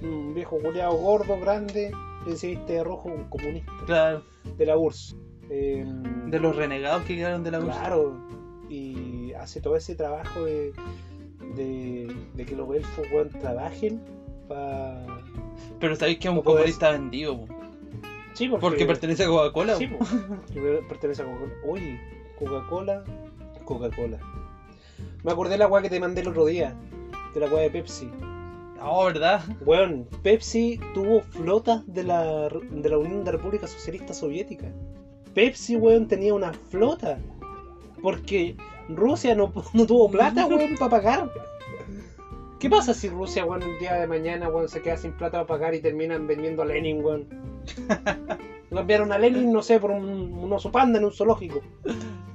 Un viejo culeado gordo, grande, que se viste de rojo, un comunista Claro, de la URSS. Em, de los renegados que quedaron de la URSS. Claro, y hace todo ese trabajo de, de, de que los elfos weón, trabajen para. Pero sabéis que es un comunista vendido. po. Sí, porque, Porque pertenece a Coca-Cola. Sí, po. Pertenece a Coca-Cola. Oye, Coca-Cola. Coca-Cola. Me acordé de la weá que te mandé el otro día. De la weá de Pepsi. No, ¿verdad? Weón, Pepsi tuvo flotas de la, de la Unión de República Socialista Soviética. Pepsi, weón, tenía una flota. Porque Rusia no, no tuvo plata, weón, para pagar. ¿Qué pasa si Rusia, weón, el día de mañana, weón, se queda sin plata para pagar y terminan vendiendo a Lenin, weón? Cambiaron a Lenin, no sé, por un, un oso panda en un zoológico.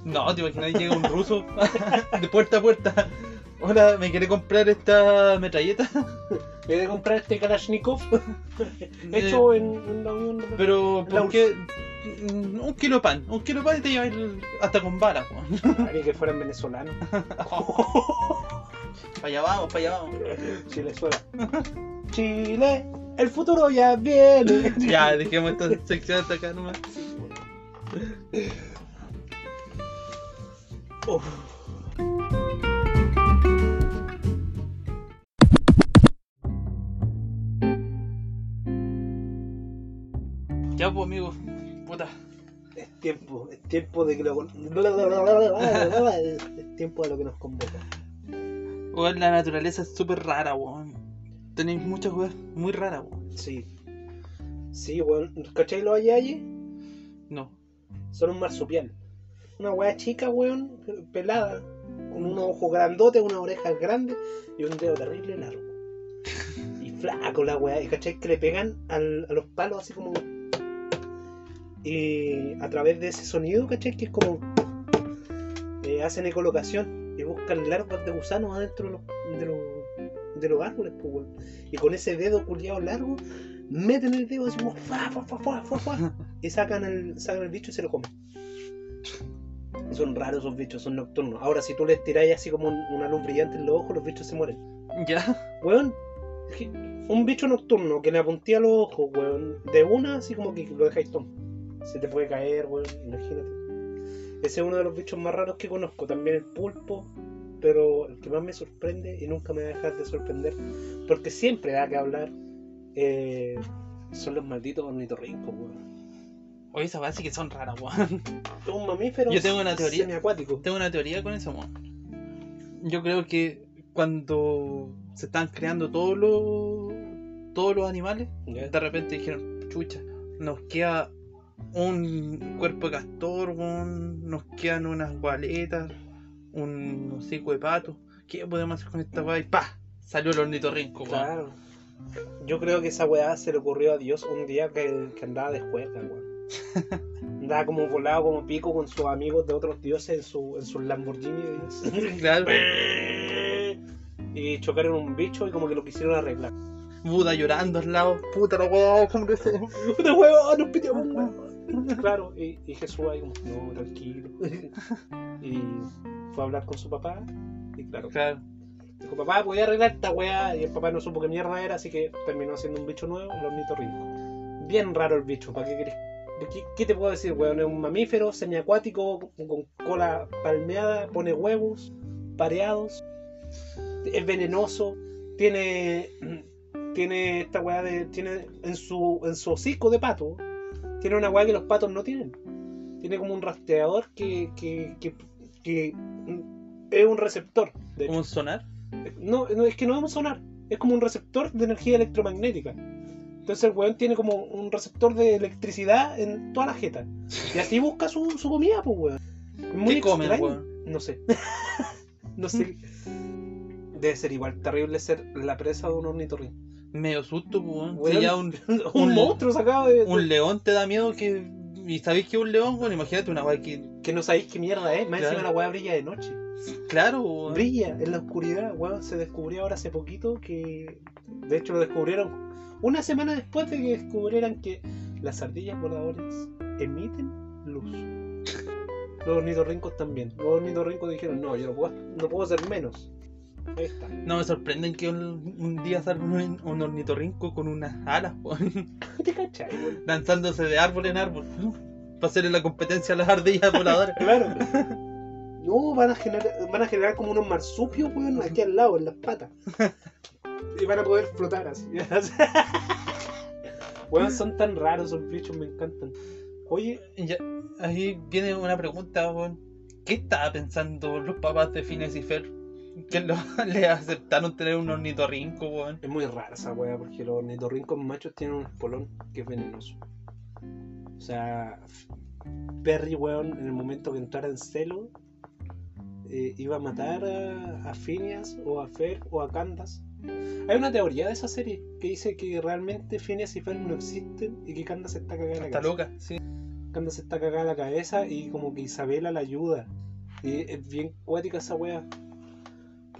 No, te imaginas, llega un ruso de puerta a puerta. Hola, ¿me quiere comprar esta metralleta? Voy a comprar este Kalashnikov hecho en, en la Unión de Pero, La ¿por qué? Un kilo de pan, un kilo de pan y te llevas hasta con weón. Ni que fueran venezolanos. Para allá vamos, para allá vamos. Chile suena. Chile, el futuro ya viene. Ya, dejemos esta sección hasta acá nomás. Uf. Ya, pues, amigo. Puta. Es tiempo, es tiempo de que lo. Es tiempo de lo que nos convoca. Weón, la naturaleza es súper rara, weón. Tenéis muchas weas muy raras, weón. Sí. Sí, weón. ¿Cachai los ayayi? No. Son un marsupial. Una weá chica, weón, pelada, con unos ojos grandotes, unas orejas grandes y un dedo terrible largo. Y flaco la weá. Y cachai que le pegan al- a los palos así como. Y a través de ese sonido, cachai que es como. eh, hacen ecolocación y buscan larvas de gusanos adentro de los, de los, de los árboles, pues, weón. Y con ese dedo culiado largo, meten el dedo así fa, fa, fa, fa, fa, fa, y sacan el, sacan el bicho y se lo comen. Son raros esos bichos, son nocturnos. Ahora, si tú les tiráis así como un- una luz brillante en los ojos, los bichos se mueren. Ya. Weón, un bicho nocturno que le apuntía los ojos, weón, de una, así como que lo dejáis tonto. Se te puede caer, weón, imagínate. Ese es uno de los bichos más raros que conozco. También el pulpo, pero el que más me sorprende y nunca me va a dejar de sorprender, porque siempre da que hablar, eh, son los malditos ornitorrincos, weón. Oye, esas weas sí que son raras, weón. Un mamífero Yo tengo una teoría. semiacuático. Tengo una teoría con eso, weón. Yo creo que cuando se están creando todos los todos los animales, de repente dijeron, chucha, nos queda un cuerpo de castor, weón, nos quedan unas gualetas, un hocico de pato. ¿Qué podemos hacer con esta weá? Y ¡pa! Salió el ornitorrinco, weón. Claro. Yo creo que esa weá se le ocurrió a Dios un día que, que andaba de juerga, weón. Andaba como volado como pico con sus amigos de otros dioses en su, en sus Lamborghini. Claro. y chocaron un bicho y como que lo quisieron arreglar. Buda llorando al lado. Puta la weá, ¿cómo que se- ¡Puta huevón! ¡Nos piteamos, huevón! Claro, y, y Jesús ahí como, no, tranquilo. y fue a hablar con su papá. Y claro, Claro. dijo, papá, voy a arreglar esta weá. Y el papá no supo qué mierda era, así que terminó siendo un bicho nuevo, el ornitorrinco. Bien raro el bicho, ¿para qué querés? ¿Qué, qué te puedo decir, weón? Es un mamífero semiacuático con, con cola palmeada, pone huevos, pareados, es venenoso, tiene tiene esta weá de. tiene en su en su hocico de pato, tiene una weá que los patos no tienen. Tiene como un rastreador que, que, que, que es un receptor. De ¿Como hecho. un sonar? No, no, es que no es un sonar, es como un receptor de energía electromagnética. Entonces el weón tiene como un receptor de electricidad en toda la jeta. Y así busca su, su comida, pues weón. Muy ¿Qué come el weón? No sé. no sé. Debe ser igual terrible ser la presa de un ornitorrinco. Medio susto, pues, Si ya un, un, un- monstruo sacado de, de- un león te da miedo que. ¿Y sabéis que es un león? Bueno, imagínate una weá que. que no sabéis qué mierda es. Más Claro. encima la weá brilla de noche. Claro, weón. Brilla en la oscuridad, weón. Se descubrió ahora hace poquito que. De hecho, lo descubrieron una semana después de que descubrieran que las ardillas voladoras emiten luz. Los ornitorrincos también. Los ornitorrincos dijeron: No, yo no puedo, no puedo ser menos. No me sorprenden que un, un día salga un, un ornitorrinco con unas alas, ¿Te cachai, weón? lanzándose de árbol en árbol. Para hacerle la competencia a las ardillas voladoras. Claro. No, van a generar, van a generar como unos marsupios, weón, aquí al lado, en las patas. Y van a poder flotar así. Weón, son tan raros esos bichos, me encantan. Oye, Ya, ahí viene una pregunta, weón. ¿Qué estaba pensando los papás de Phineas y Fer? Que lo- le aceptaron tener un ornitorrinco, weón. es muy rara esa weá porque los ornitorrincos machos tienen un espolón que es venenoso. O sea, Perry, weón, en el momento que entrara en celo, eh, iba a matar a, a Phineas o a Fer o a Candace. Hay una teoría de esa serie que dice que realmente Phineas y Fer no existen y que Candace está cagada en la Está cabeza. loca, sí. Candace está cagada en la cabeza y como que Isabela la ayuda. Y es bien cuática esa wea.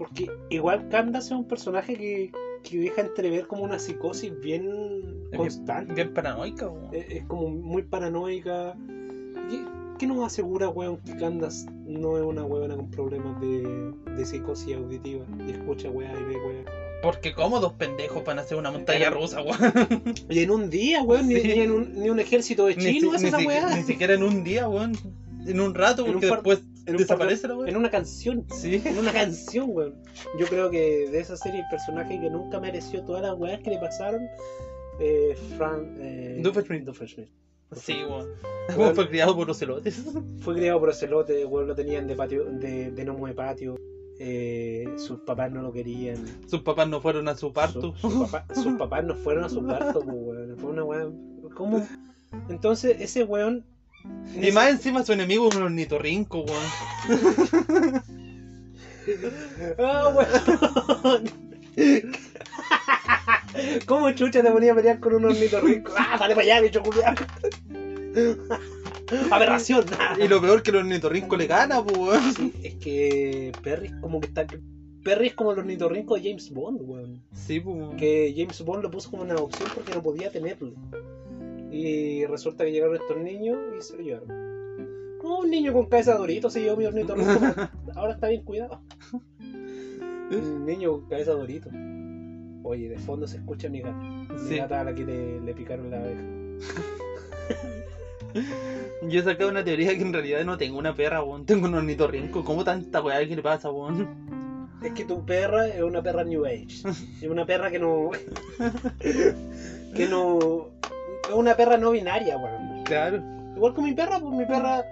Porque igual Candace es un personaje que, que deja entrever como una psicosis bien constante. Bien paranoica, weón. Es, es como muy paranoica. ¿Qué, qué nos asegura, weón, que Candace no es una weona con problemas de, de psicosis auditiva? Y escucha weá y ve weá. Porque como dos pendejos van a hacer una montaña rusa, weón. Y en un día, weón, ni, Sí. ni en un, ni un ejército de chinos hace ni esa weá. ni siquiera en un día, weón. En un rato, un porque par- después en desaparece la weón. En una canción. Sí. En una canción, weón. Yo creo que de esa serie el personaje que nunca mereció todas las weas que le pasaron. Eh, Frank. Eh, Doofenshmirtz. Doofenshmirtz. Sí, weón. Weón. Fue criado por ocelotes. Fue criado por ocelote, weón, lo tenían de patio, de, de gnomo de patio. Eh, sus papás no lo querían. Sus papás no fueron a su parto. Su- su papá- sus papás no fueron a su parto, pues, weón. Fue una wea. ¿Cómo? Entonces, ese weón. Y más encima su enemigo es un ornitorrinco, weón. ¡Ah, weón! ¿Cómo chucha te ponía a pelear con un ornitorrinco? ¡Ah, dale para allá, bicho culiao! ¡Aberración! Y lo peor que el ornitorrinco le gana, pues, weón. Sí, es que Perry es como que está. Perry es como el ornitorrinco de James Bond, weón. Sí, pues. weón. Que James Bond lo puso como una opción porque no podía tenerlo. Y resulta que llegaron estos niños y se lo llevaron. No, un niño con cabeza de dorito se llevó mi pero Ahora está bien cuidado. Un niño con cabeza de dorito. Oye, de fondo se escucha mi gata. Mi Sí. gata a la que le, le picaron la abeja. Yo he sacado una teoría que en realidad no tengo una perra, weón. Tengo un ornitorrinco. ¿Cómo tanta weá que le pasa, weón? Es que tu perra es una perra New Age. Es una perra que no. que no. Es una perra no binaria, weón. Claro. Igual con mi perra, pues mi perra.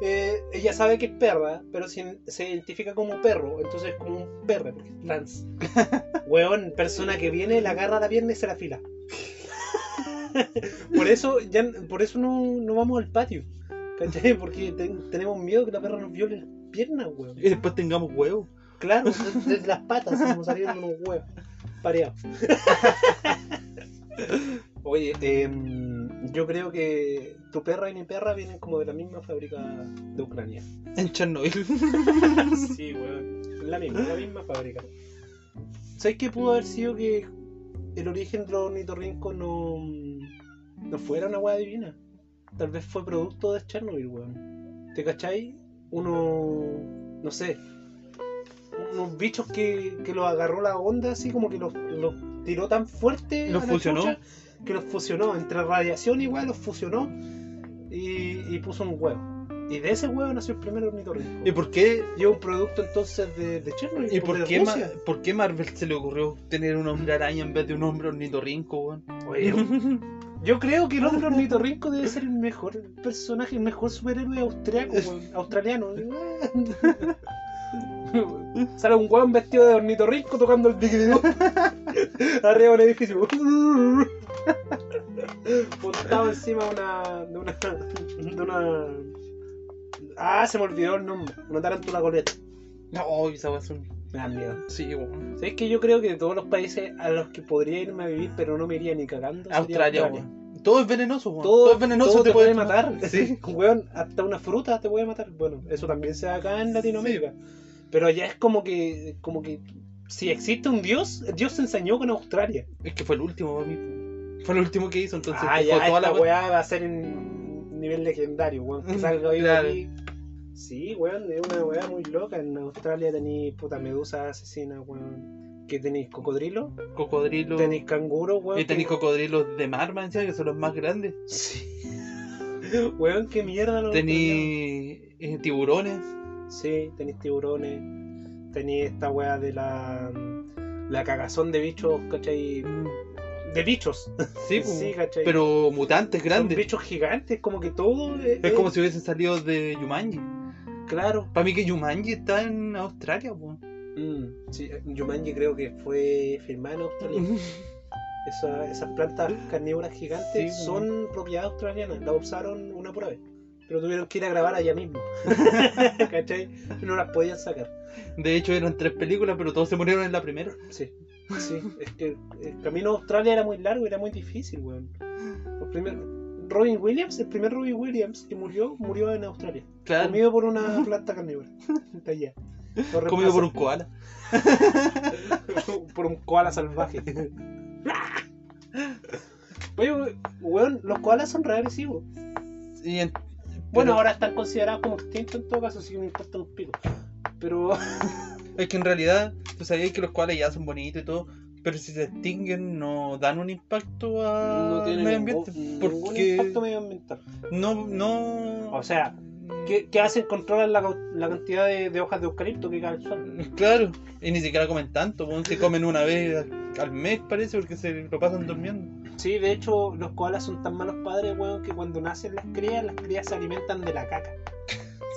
eh, ella sabe que es perra, pero se, se identifica como perro, entonces es como un perro, porque es trans. Weón, persona que viene, la agarra la pierna y se la fila. por eso, ya, por eso no, no vamos al patio. ¿Cachai? Porque ten- tenemos miedo que la perra nos viole las piernas, weón. Y después tengamos huevos. Claro, desde las patas como salieron unos huevos pareados. Oye, em, yo creo que tu perra y mi perra vienen como de la misma fábrica de Ucrania. En Chernobyl. Sí, weón. La misma, la misma fábrica. ¿Sabes qué pudo haber sido que el origen de los ornitorrincos no, no fuera una weá divina? Tal vez fue producto de Chernobyl, weón. ¿Te cachai? Uno, no sé, unos bichos que, que los agarró la onda, así como que los, los tiró tan fuerte. Los chucha, que los fusionó. Entre radiación igual los fusionó y, y puso un huevo. Y de ese huevo nació el primer ornitorrinco. ¿Y por qué? Y es un producto entonces de, de Chernobyl. ¿Y pues, por qué, por qué Marvel se le ocurrió tener un hombre araña en vez de un hombre ornitorrinco, weón? Oye, yo creo que el hombre ornitorrinco debe ser el mejor personaje, el mejor superhéroe austriaco, australiano. Sale un weón vestido de ornitorrinco tocando el digridó arriba del edificio. Montado encima de una, de una. de una. Ah, se me olvidó el nombre. Una tarántula goleta. No, esa weá es un... Me da miedo. Sí, weón. ¿Sabes que yo creo que de todos los países a los que podría irme a vivir, pero no me iría ni cagando? Australia, weón. Todo es venenoso, weón. Todo, Todo, es venenoso, todo te, puede tomar. matar. Sí. Weón, hasta una fruta te puede matar. Bueno, eso también se da acá en Latinoamérica. Pero allá es como que, como que si existe un dios, el dios se ensañó con Australia. Es que fue el último, para mí. Fue el último que hizo, entonces ah, dejó ya, toda esta la weá. va a ser en nivel legendario, weón. Que Mm, salga vivo claro. aquí. Sí, weón, es una weá muy loca. En Australia tenéis puta medusa asesina, weón. Que tenéis cocodrilo, Cocodrilo. tenéis canguro, weón. Y tenéis cocodrilos de mar, man, que son los más grandes. Sí. Weón, qué mierda australianos. Tenéis eh, tiburones. Sí, tenéis tiburones. Tenéis esta weá de la. La cagazón de bichos, ¿cachai? De bichos. Sí. Sí, pero mutantes Son grandes. bichos gigantes, como que todo. Es, Es como si hubiesen salido de Yumanji. Claro. Para mí que Yumanji está en Australia, po. Mm, sí, Jumanji creo que fue filmada en Australia. Esa- esas plantas carnívoras gigantes Sí, son propiedad australiana. La usaron una pura vez. Pero tuvieron que ir a grabar allá mismo. ¿Cachai? No las podían sacar. De hecho, eran tres películas, pero todos se murieron en la primera. Sí. Sí, es que el camino a Australia era muy largo era muy difícil, weón. Los primer- Robin Williams, el primer Robin Williams que murió, murió en Australia. Claro. Comido por una planta carnívora. De allá. Comido por un koala. por un koala salvaje. Oye, weón, los koalas son re agresivos. Y en- Bueno, pero- ahora están considerados como extintos en todo caso, así que me importan un pico. Pero Es que en realidad, tú sabías que los koalas ya son bonitos y todo, pero si se extinguen no dan un impacto no al tienen medio ambiente. ningún Porque impacto medioambiental. no, no. O sea, ¿qué, qué hacen? Controlan la, la cantidad de, de hojas de eucalipto que cae al suelo. Claro, y ni siquiera comen tanto, se comen una vez al, al mes parece, porque se lo pasan durmiendo. Sí, de hecho, los koalas son tan malos padres, weón, que cuando nacen las crías, las crías se alimentan de la caca.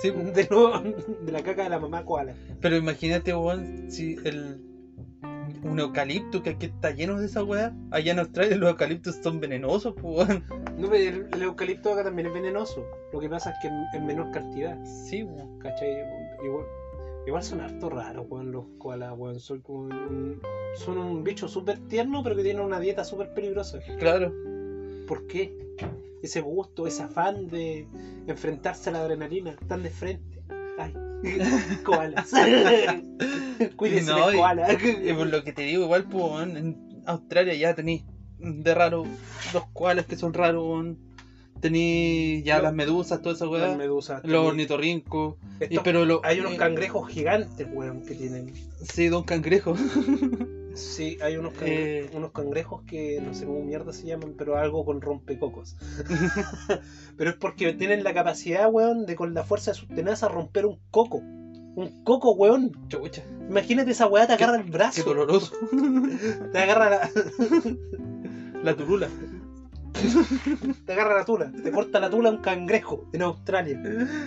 Sí, De, nuevo, de la caca de la mamá koala. pero imagínate, weón, si el un eucalipto que aquí está lleno de esa weá, allá en Australia los eucaliptos son venenosos, pues, weón. No, pero el, el eucalipto acá también es venenoso. Lo que pasa es que en, en menor cantidad. Sí, weón. ¿Cachai? Igual, igual son harto raros, weón, los koalas, weón. Son, un, son un bicho súper tierno, pero que tienen una dieta súper peligrosa. Claro. ¿Por qué? Ese gusto, ese afán de enfrentarse a la adrenalina, tan de frente. Ay, koalas. Cuídense No, y- koalas. Y por lo que te digo, igual, pues, en Australia ya tenéis de raro los koalas que son raros. Tení ya las medusas, toda esa Las weá. medusas. Los ornitorrincos. y- pero lo- Hay unos eh, cangrejos gigantes, weón, que tienen. Sí, don cangrejo. Sí, hay unos, cangre- Eh. unos cangrejos que no sé cómo mierda se llaman, pero algo con rompecocos. pero es porque tienen la capacidad, weón, de con la fuerza de sus tenazas romper un coco. Un coco, weón. Chucha, Imagínate esa weá te agarra el qué brazo. doloroso. Te agarra la, La turula. te agarra la tula. Te corta la tula un cangrejo en Australia.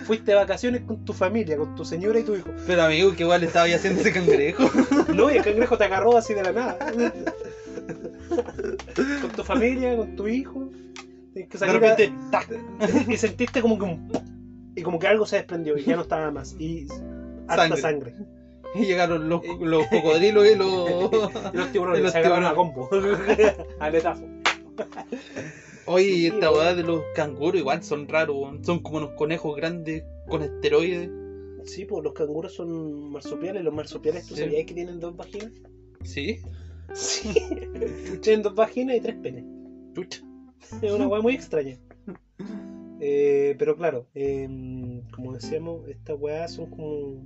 Fuiste de vacaciones con tu familia, con tu señora y tu hijo. Pero amigo, que igual estaba ya haciendo ese cangrejo. No, y el cangrejo te agarró así de la nada. con tu familia, con tu hijo. Tienes que De salir a- repente, ¡tac! y sentiste como que un y como que algo se desprendió y ya no estaba más y harta Sangre. sangre, Y llegaron los, los cocodrilos y los. y los tiburones Y los se agarraron a tiburones. combo aletazo Oye, Sí, esta weá de los canguros igual son raros. Son como unos conejos grandes con esteroides. sí pues los canguros son marsupiales los marsupiales tú Sí. sabías que tienen dos vaginas Sí. sí tienen dos vaginas y tres penes Chucha. es una weá muy extraña Eh, pero claro eh, como decíamos estas weas son como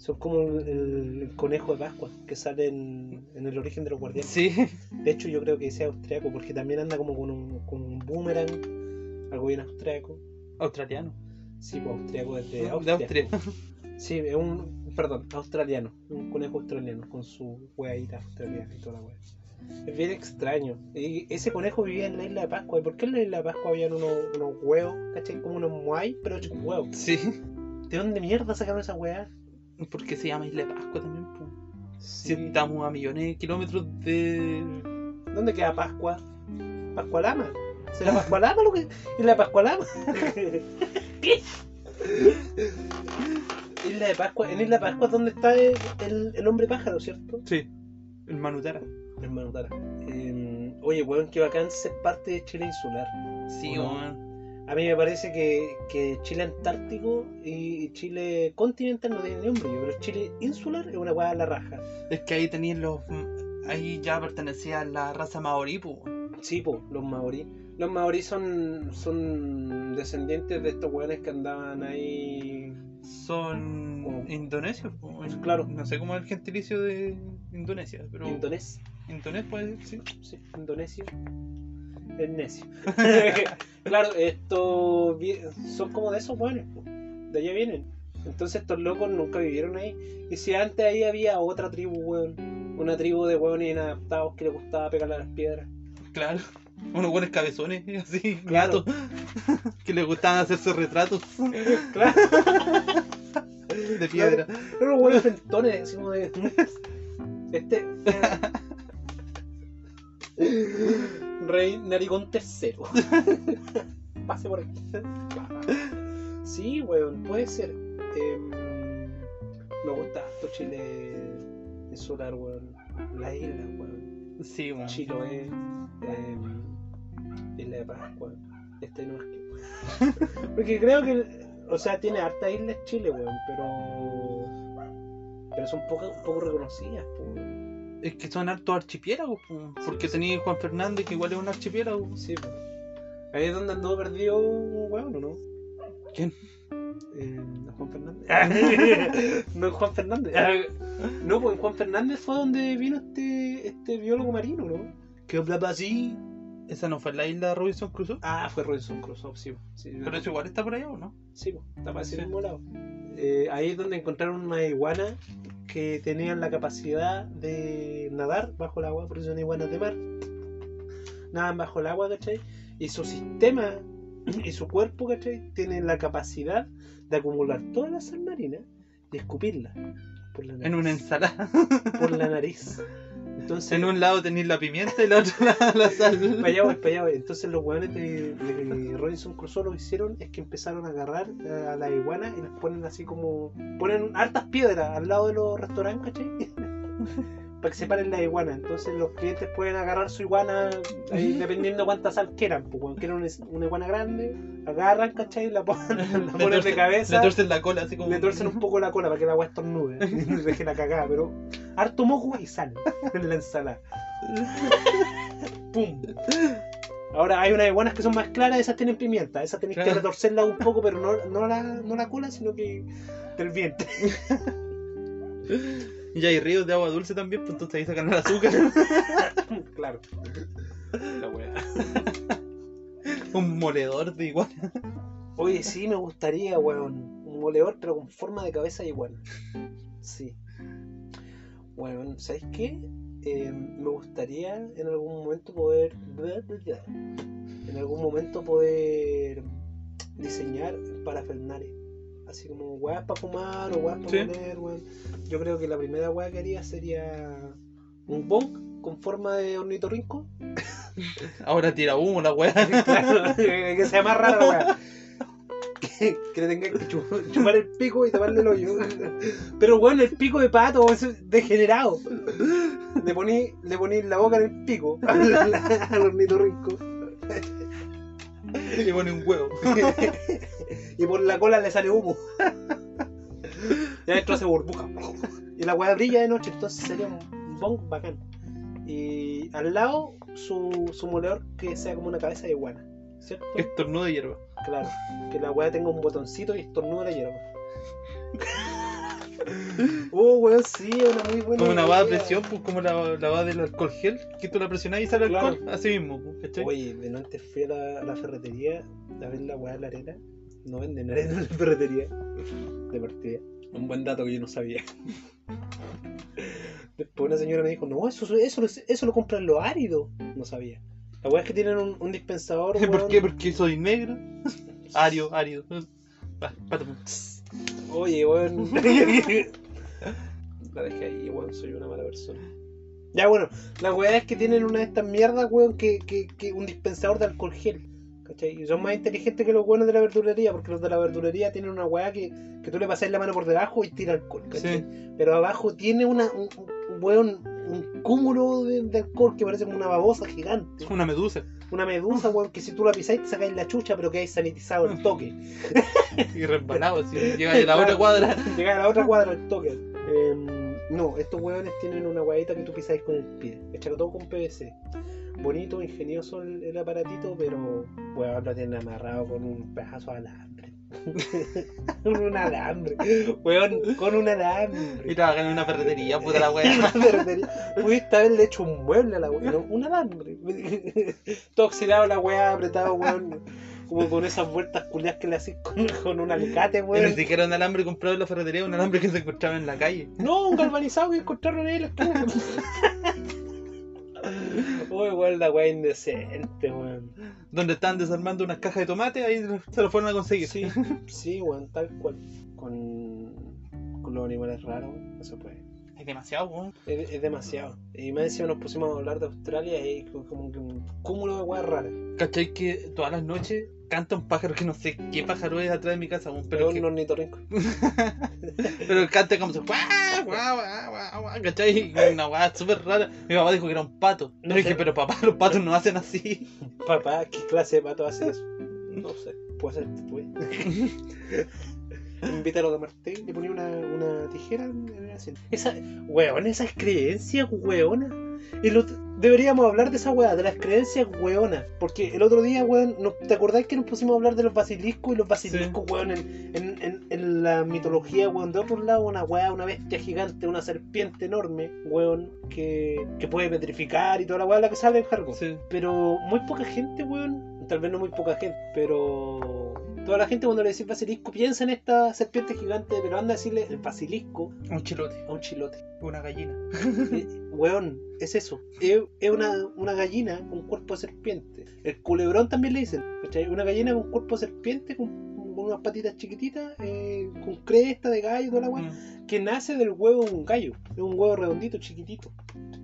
son como el, el conejo de Pascua que sale en, en el origen de los guardianes Sí. De hecho, yo creo que sea austriaco, porque también anda como con un, con un boomerang, algo bien austriaco. Australiano. Sí, pues austriaco es de De Austria. Sí, es un, perdón, australiano, un conejo australiano con su hueadita australiana y toda la hueá. Es bien extraño. Y ese conejo vivía en la isla de Pascua. ¿Y por qué en la isla de Pascua habían unos, unos huevos, ¿cachai? Como unos muay, pero hechos huevos. Sí. ¿De dónde mierda sacaron esa hueá? Porque se llama Isla de Pascua también. Sí. Si estamos a millones de kilómetros de. ¿Dónde queda Pascua? ¿Pascualama? ¿Será Pascualama lo que.? ¿Isla de Pascualama? ¿Qué? Isla de Pascua. En Isla de Pascua es donde está el, el- el hombre pájaro, ¿cierto? Sí. El Manutara. Hermano Tara. Eh, oye, weón, qué bacán ser parte de Chile insular. Sí, weón. A mí me parece que, que Chile antártico y Chile continental no tienen brillo, pero Chile insular es una weá a la raja. Es que ahí tenías los. Ahí ya pertenecía a la raza maorí, po. Sí, po, los maorí. Los maorí son, son descendientes de estos weones que andaban ahí. Son Oh. indonesios, po. Claro. No sé cómo es el gentilicio de Indonesia, pero. Indonés. Indonés puede ser, sí. Sí, indonesio. El necio. claro, estos son como de esos po. de allá vienen. Entonces estos locos nunca vivieron ahí. Y si antes ahí había otra tribu, weón. Una tribu de weones inadaptados que les gustaba pegarle a las piedras. Claro. Unos buenos cabezones, así, Claro. gatos, que les gustaban hacerse retratos Claro. de piedra. Pero los buenos frentones, así como de. Este. Rey Narigón tercero. Pase por aquí. Sí, weón, puede ser. Em, me gusta harto Chile insular, weón. La isla, weón. Sí, weón. Chiloé. em, Isla de Pascua. Este no es que. Porque creo que. O sea, tiene harta islas Chile, weón, pero. Pero son poco, poco reconocidas, weón. Es que son hartos archipiélagos, po, porque tenía Juan Fernández, que igual es un archipiélago. Sí. Ahí es donde andó perdido un weón, ¿o no? ¿Quién? Eh, Juan Fernández. no es Juan Fernández. no, pues en Juan Fernández fue donde vino este, este biólogo marino, ¿no? Que hablaba así. Esa no fue la isla de Robinson Crusoe. Ah, fue Robinson Crusoe, sí. sí Pero eso igual está por allá, ¿o no? Sí, pues, está para ese Sí. mismo lado. Eh, ahí es donde encontraron una iguana que tenían la capacidad de nadar bajo el agua, porque son iguanas de mar. Nadan bajo el agua, ¿cachai? Y su sistema y su cuerpo, ¿cachai? Tienen la capacidad de acumular toda la sal marina y escupirla por la nariz. En una ensalada. Por la nariz. Entonces, En un lado tenéis la pimienta y en el otro la, la sal. para allá voy, para allá voy. Entonces los hueones de, de Robinson Crusoe lo que hicieron es que empezaron a agarrar a la iguana y las ponen así como... Ponen hartas piedras al lado de los restaurantes, ¿cachai? Para que se paren las iguanas. Entonces los clientes pueden agarrar su iguana ahí, dependiendo cuánta sal quieran. Pues cuando quieren una, una iguana grande, agarran, ¿cachai? La ponen, la ponen de cabeza. Le torcen la cola así como. Le torcen un poco la cola para que la agua estornude y deje la cagada, pero harto mojo y sal en la ensalada. ¡Pum! Ahora hay unas iguanas que son más claras, esas tienen pimienta, esas tenéis que Claro. retorcerla un poco, pero no, no, la, no la cola, sino que del vientre. Y hay ríos de agua dulce también, pues entonces ahí sacan el azúcar. claro. La wea. un moledor de iguana. Oye, sí, me gustaría, weón. Un moledor, pero con forma de cabeza de iguana. Sí. Weón, ¿sabes qué? Eh, me gustaría en algún momento poder. En algún momento poder diseñar parafernalia. Así como weas para fumar o weas para Sí. poner, weón. Yo creo que la primera wea que haría sería un bong con forma de ornitorrinco. Ahora tira humo la. Claro, que sea más rara la weá. Que, que le tenga que chu- chupar el pico y taparle el hoyo. Pero bueno, el pico de pato es degenerado. Le poní, le poní la boca en el pico al, al ornitorrinco. Le pone un huevo. Y por la cola le sale humo. Y adentro hace burbuja. Y la weá brilla de noche, entonces sería un bong bacán. Y al lado su, su moledor que sea como una cabeza de iguana. ¿Cierto? Estornudo de hierba. Claro, que la weá tenga un botoncito y estornuda la hierba. oh, weón, sí, una muy buena. Como una va de idea. presión, pues como la, la va del alcohol gel, que tú la presionás y sale Claro. alcohol, así mismo, pues, ¿cachai? Oye, de antes fui a la, a la ferretería a ver la weá de la arena. No venden arena en la ferretería. De partida. Un buen dato que yo no sabía. Después una señora me dijo, no, eso, eso, eso lo compran los áridos. No sabía. La weá es que tienen un, un dispensador. ¿Por weón. qué? Porque soy negro. Ario, árido. Va, pátame. Oye, weón. la dejé ahí, weón, soy una mala persona. Ya, bueno, la weá es que tienen una de estas mierdas, weón, que, que, que un dispensador de alcohol gel. ¿Cachai? Y son más inteligentes que los buenos de la verdulería, porque los de la verdulería tienen una weá que, que tú le pasas la mano por debajo y tira alcohol, ¿cachai? Sí. Pero abajo tiene una, un, un- weón, un cúmulo de, de alcohol que parece como una babosa gigante. Una medusa. Una medusa, weón, que si tú la pisáis te sacáis la chucha, pero que hay sanitizado el toque. Y resbalado, así. Llega a la Claro. otra cuadra. Llegar a la otra cuadra al toque. Em, no, estos hueones tienen una guayita que tú pisáis con el pie. Hecha todo con PVC. Bonito, ingenioso el, el aparatito, pero weón lo tienen amarrado con un pedazo de alambre. con un alambre. Weón, con un Y alambre. trabajan en una ferretería, puta la ferretería. Pudiste haberle hecho un mueble a la weá. No, un alambre. todo oxidado la weá, apretado, weón. Como con esas vueltas culias que le haces con, con un alicate, Y ni weón. siquiera un alambre comprado en la ferretería, un alambre que se encontraba en la calle. No, un galvanizado que encontraron ahí en la esquina. Uy, weón, la weá indecente, weón. Donde están desarmando unas cajas de tomate, ahí se lo fueron a conseguir. Sí, sí, weón, tal cual. Con, con los animales raros, no se puede. Es demasiado, weón. Es, es demasiado. Y más encima nos pusimos a hablar de Australia y como que un cúmulo de weas raras. ¿Cachai que todas las noches canta un pájaro que no sé qué pájaro es atrás de mi casa? Pero Pero, que- pero canta como se. ¡Guau, guau, guau, guau, guau! ¿Cachai? Una weá súper rara. Mi papá dijo que era un pato. No Yo dije, sé. pero papá, los patos no hacen así. Papá, ¿qué clase de pato hace eso? No sé, puede ser tú. Invítalo a tomar té y le ponía una, una tijera en en el asiento. Esa, weón, esas creencias, weona. El otro- deberíamos hablar de esa weá, de las creencias, weona. Porque el otro día, weón, ¿no- ¿te acordás que nos pusimos a hablar de los basiliscos? Y los basiliscos, weón, en, en, en, en la mitología, weón, de otro lado, una weá, una bestia gigante, una serpiente enorme, weón, que, que puede petrificar y toda la weá la que sale en Hargo. Sí. Pero muy poca gente, weón. Tal vez no muy poca gente, pero. Toda la gente cuando le decís basilisco piensa en esta serpiente gigante, pero anda a decirle el basilisco Un chilote, a un chilote. una gallina. Eh, weón, es eso. Es, es una, una gallina con cuerpo de serpiente. El culebrón también le dicen. ¿cachai? Una gallina con cuerpo de serpiente, con, con unas patitas chiquititas, eh, con cresta de gallo, toda la weá Mm. que nace del huevo de un gallo. Es un huevo redondito, chiquitito.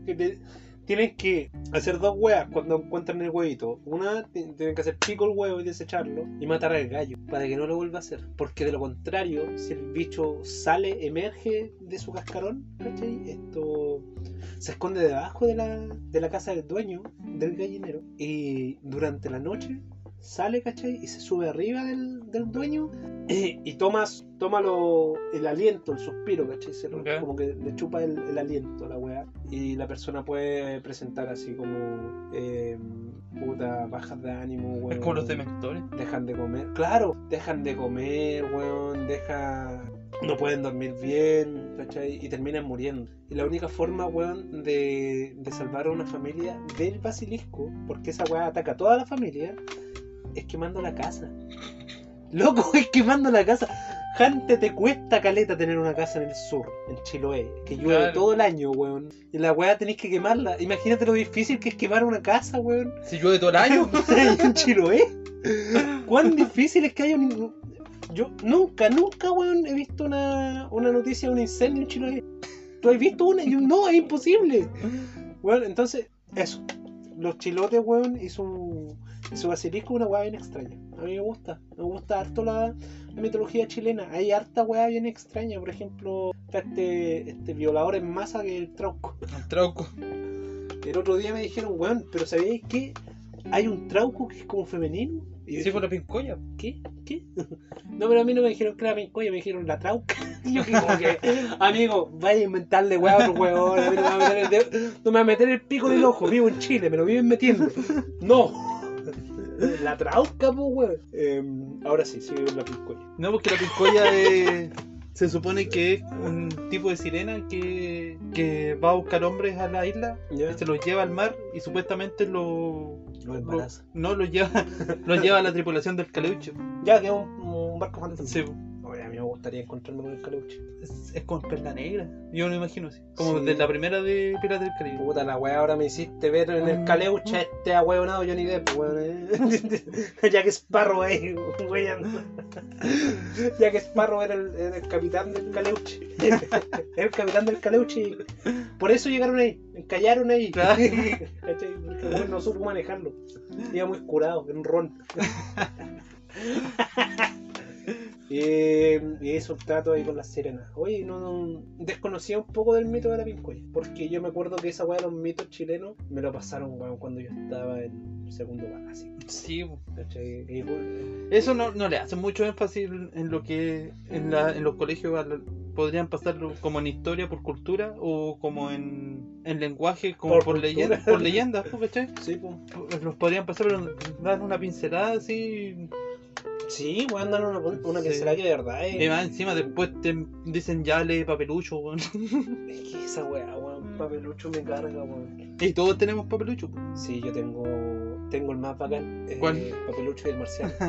Que tienen que hacer dos huevas cuando encuentran el huevito. Una, ti- tienen que hacer pico el huevo y desecharlo y matar al gallo para que no lo vuelva a hacer. Porque de lo contrario, si el bicho sale, emerge de su cascarón, ¿cachai? Esto se esconde debajo de la, de la casa del dueño, del gallinero. Y durante la noche sale, ¿cachai? Y se sube arriba del, del dueño eh, y tomas, toma lo- el aliento, el suspiro, ¿cachai? Se lo-. Como que le chupa el, el aliento a la weá. Y la persona puede presentar así como eh, puta, bajas de ánimo, weón. Es como los dementores. Dejan de comer. Claro, dejan de comer, weón. Deja. No pueden dormir bien, ¿cachai? Y terminan muriendo. Y la única forma, weón, de, de salvar a una familia del basilisco, porque esa weá ataca a toda la familia, es quemando la casa. Loco, es quemando la casa. Jante, te cuesta caleta tener una casa en el sur, en Chiloé, que llueve Claro. todo el año, weón. Y la weá tenéis que quemarla. Imagínate lo difícil que es quemar una casa, weón. Si llueve todo el año. en Chiloé. ¿Cuán difícil es que haya un... Yo nunca, nunca, weón, he visto una, una noticia de un incendio en Chiloé. ¿Tú has visto una? Yo, no, es imposible. Bueno, entonces, eso. Los chilotes, weón, y su, su basilisco es una weá bien extraña. A mí me gusta. Me gusta harto la, la mitología chilena. Hay harta weá bien extraña. Por ejemplo, está este, este violador en masa que es el trauco. El trauco. El otro día me dijeron, weón, pero ¿sabíais que hay un trauco que es como femenino? Y Sí, dije, por la pincoya. ¿Qué? ¿Qué? No, pero a mí no me dijeron que era pincoya, me dijeron la trauca. Y yo que como que, amigo, vaya a inventarle weá a otro weón, a mí no me va a meter el dedo- no me va a meter el pico en el ojo, vivo en Chile, me lo viven metiendo. No. La trauca, pues weón. Eh, ahora sí, sigue con la pincoya. No, porque la pincoya es- se supone que es un tipo de sirena que, que va a buscar hombres a la isla, se los lleva al mar y supuestamente lo, Lo lo- embaraza. no los lleva, los lleva a la tripulación del caleuche. Ya, que es un, un barco fantasma. Sí, gustaría encontrarme con el caleuche. es, es como perla negra. Yo me imagino así. Como Sí. de la primera de Piratas del Caribe. Puta la weá, ahora me hiciste ver en el Mm. caleuche a este ahueonado Johnny Depp, weón. eh. ya que Sparrow ahí, weyando. ya que Sparrow era el, era el capitán del caleuche. era el capitán del caleuche. y Por eso llegaron ahí, encallaron ahí. Porque weón no supo manejarlo. Iba muy curado, en ron. Y, y eso el trato ahí con las sirenas. Oye, no, no- desconocía un poco del mito de la pincoya. Porque yo me acuerdo que esa weá de los mitos chilenos me lo pasaron weón, cuando yo estaba en segundo básico. Sí, eso no, no le hace mucho énfasis en lo que en, la, en los colegios podrían pasarlo como en historia por cultura o como en, en lenguaje como Por por, cultura. leyenda, por leyendas. ¿cachai? sí, pues. Los podrían pasar, pero dan una pincelada así. Sí, weón, dan una, una Sí. pincelada que de verdad Y es. más encima después te dicen ya lee papelucho, weón. Es que esa weá, weón, papelucho me carga, weón. Y todos tenemos papelucho. Sí, yo tengo. Tengo el más bacán. eh, ¿Cuál? Papelucho y el marciano.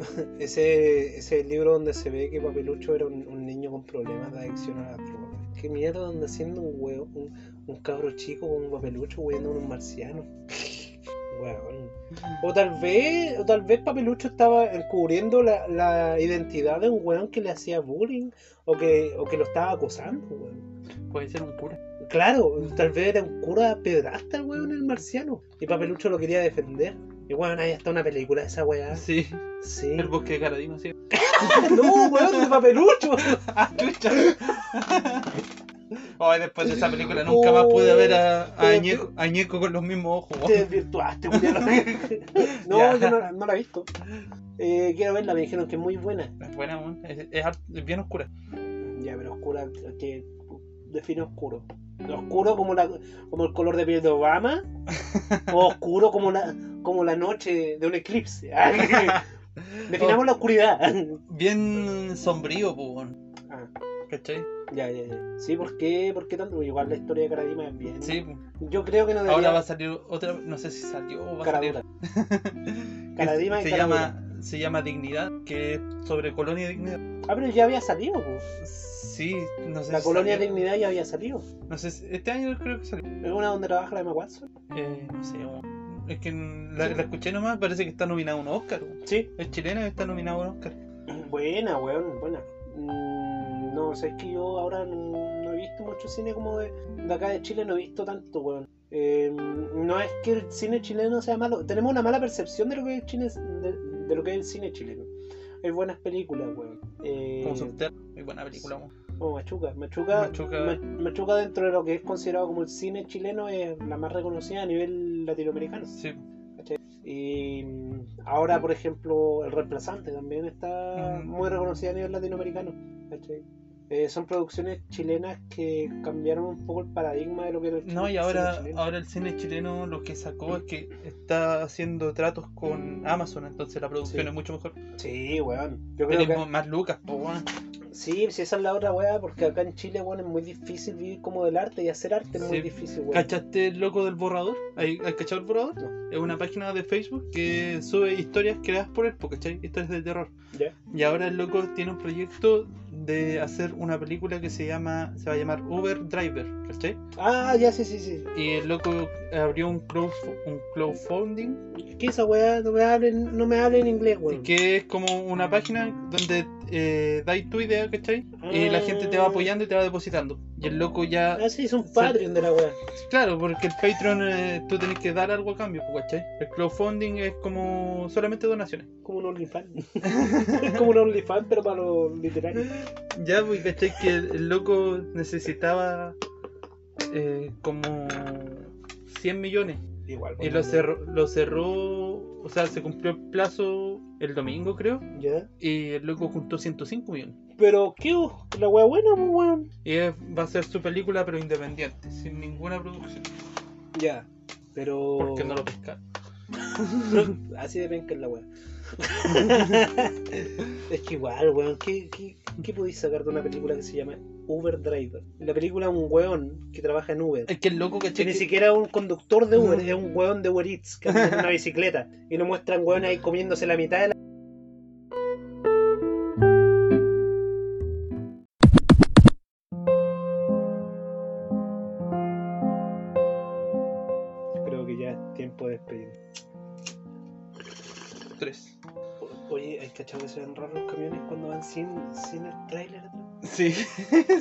ese, ese es el libro donde se ve que Papelucho era un, un niño con problemas de adicción a las drogas. Qué mierda anda haciendo un weón, un, un cabro chico con un papelucho weando a unos marcianos. Weón. O tal vez, o tal vez Papelucho estaba encubriendo la, la identidad de un weón que le hacía bullying o que, o que lo estaba acosando, weón. Puede ser un cura. Claro, tal vez era un cura pedrasta el weón el marciano. Y Papelucho lo quería defender. Y weón, ahí está una película de esa weá. Sí, Sí. el bosque de Caradima, sí. no, weón, de Papelucho. ¡Ah, chucha! Ay, después de esa película nunca más pude ver a, a Añeco, a Añeco con los mismos ojos. Te desvirtuaste. No, Ya. yo no, no la he visto. Eh, quiero verla, me dijeron que es muy buena. Es buena, es, es har- es bien oscura. Ya, pero oscura, que define oscuro. Oscuro como la como el color de piel de Obama o oscuro como la como la noche de un eclipse. Definamos la oscuridad. Bien sombrío, pues. Ah, ¿Cachai? Ya, ya, ya. Sí, ¿por qué? ¿Por qué tanto? Igual la historia de Caradima es bien. Sí. Yo creo que no debería ahora va a salir otra, no sé si salió o va a Caradura. salir. Caradima y se Caradura. llama, se llama Dignidad, que es sobre colonia dignidad. Ah, pero ya había salido, po. Sí, no sé La si colonia salió. dignidad ya había salido. No sé, si- este año creo que salió. Es una donde trabaja la Emma Watson. Eh, no sé, es que la, la escuché nomás, parece que está nominado a un Oscar. Sí. Es chilena y está nominado a un Oscar. Buena, weón, buena. Mm, no, sé, es que yo ahora no, no he visto mucho cine como de, de acá de Chile, no he visto tanto, weón. Eh, no es que el cine chileno sea malo, tenemos una mala percepción de lo que es el cine, de, de lo que es el cine chileno. Hay buenas películas, weón. Eh, Como muy buena película. weón. Machuca. Machuca, Machuca. Ma- Machuca dentro de lo que es considerado como el cine chileno es la más reconocida a nivel latinoamericano. Sí, Y ahora, por ejemplo, El Reemplazante también está muy reconocida a nivel latinoamericano. ¿cachai? Eh, son producciones chilenas que cambiaron un poco el paradigma de lo que era el No, y ahora, ahora el cine chileno lo que sacó es que está haciendo tratos con Amazon, entonces la producción Sí. es mucho mejor. Sí, weón. Yo creo Tenemos que... más lucas, pues, weón. Sí, sí, esa es la otra weá, porque acá en Chile, weón, es muy difícil vivir como del arte y hacer arte es muy difícil, weón. ¿Cachaste el loco del borrador? ¿Hay, ¿Hay cachado el borrador? No. Es una página de Facebook que sube historias creadas por él, po, ¿cachai? Historias de terror. Ya. Y ahora el loco tiene un proyecto de hacer una película que se llama, se va a llamar Uber Driver, ¿cachai? Ah, ya, sí, sí, sí. Y el loco abrió un, crowd, un crowdfunding ¿Qué esa weá? No me hablen, no me hablen inglés, weón. que es como una página donde eh, dais tu idea, ¿cachai? Y la gente te va apoyando y te va depositando. Y el loco ya, Ah, sí, es un Patreon de la weá. claro, porque el Patreon eh, tú tenés que dar algo a cambio, pues, ¿cachai? El crowdfunding es como solamente donaciones. Como un OnlyFans. es como un OnlyFans, pero para los literarios. Ya, pues, ¿cachai? Que el, el loco necesitaba eh, como 100 millones. Igual. Y lo cerró, lo cerró, o sea, se cumplió el plazo el domingo, creo. Ya. Y el loco juntó 105 millones. Pero, ¿qué? La weá buena, pues, weón. Y es- va a ser su película, pero independiente, sin ninguna producción. Ya. Pero. Porque no lo pescaron. Así de penca es la weá. es que igual, weón. ¿Qué, qué, qué podéis sacar de una película que se llama Uber Driver? En la película un weón que trabaja en Uber. Es que el loco, Que ¿cachai? ni Que- siquiera es un conductor de Uber, No. es un weón de Uber Eats que anda en una bicicleta. Y nos muestran weón ahí comiéndose la mitad de la.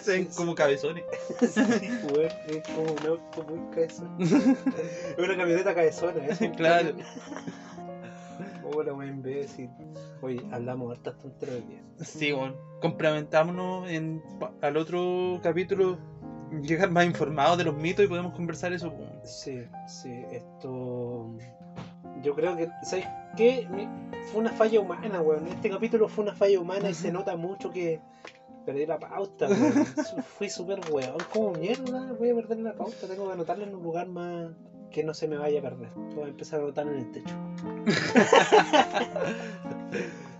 Se ven como cabezones. Weón, es como un auto muy cabezón. Es una camioneta cabezona, un Claro. Hola, weón, imbécil. Oye, hablamos hartas tonterías. Sí, bueno. Complementámonos en, al otro capítulo, llegar más informados de los mitos y podemos conversar eso. Sí, sí, esto. Yo creo que, ¿sabes qué? Fue una falla humana, weón. Este capítulo fue una falla humana y se nota mucho que perdí la pauta, Fui súper weón. ¿Cómo mierda voy a perder la pauta? Tengo que anotarla en un lugar más que no se me vaya a perder. Voy a empezar a anotar en el techo.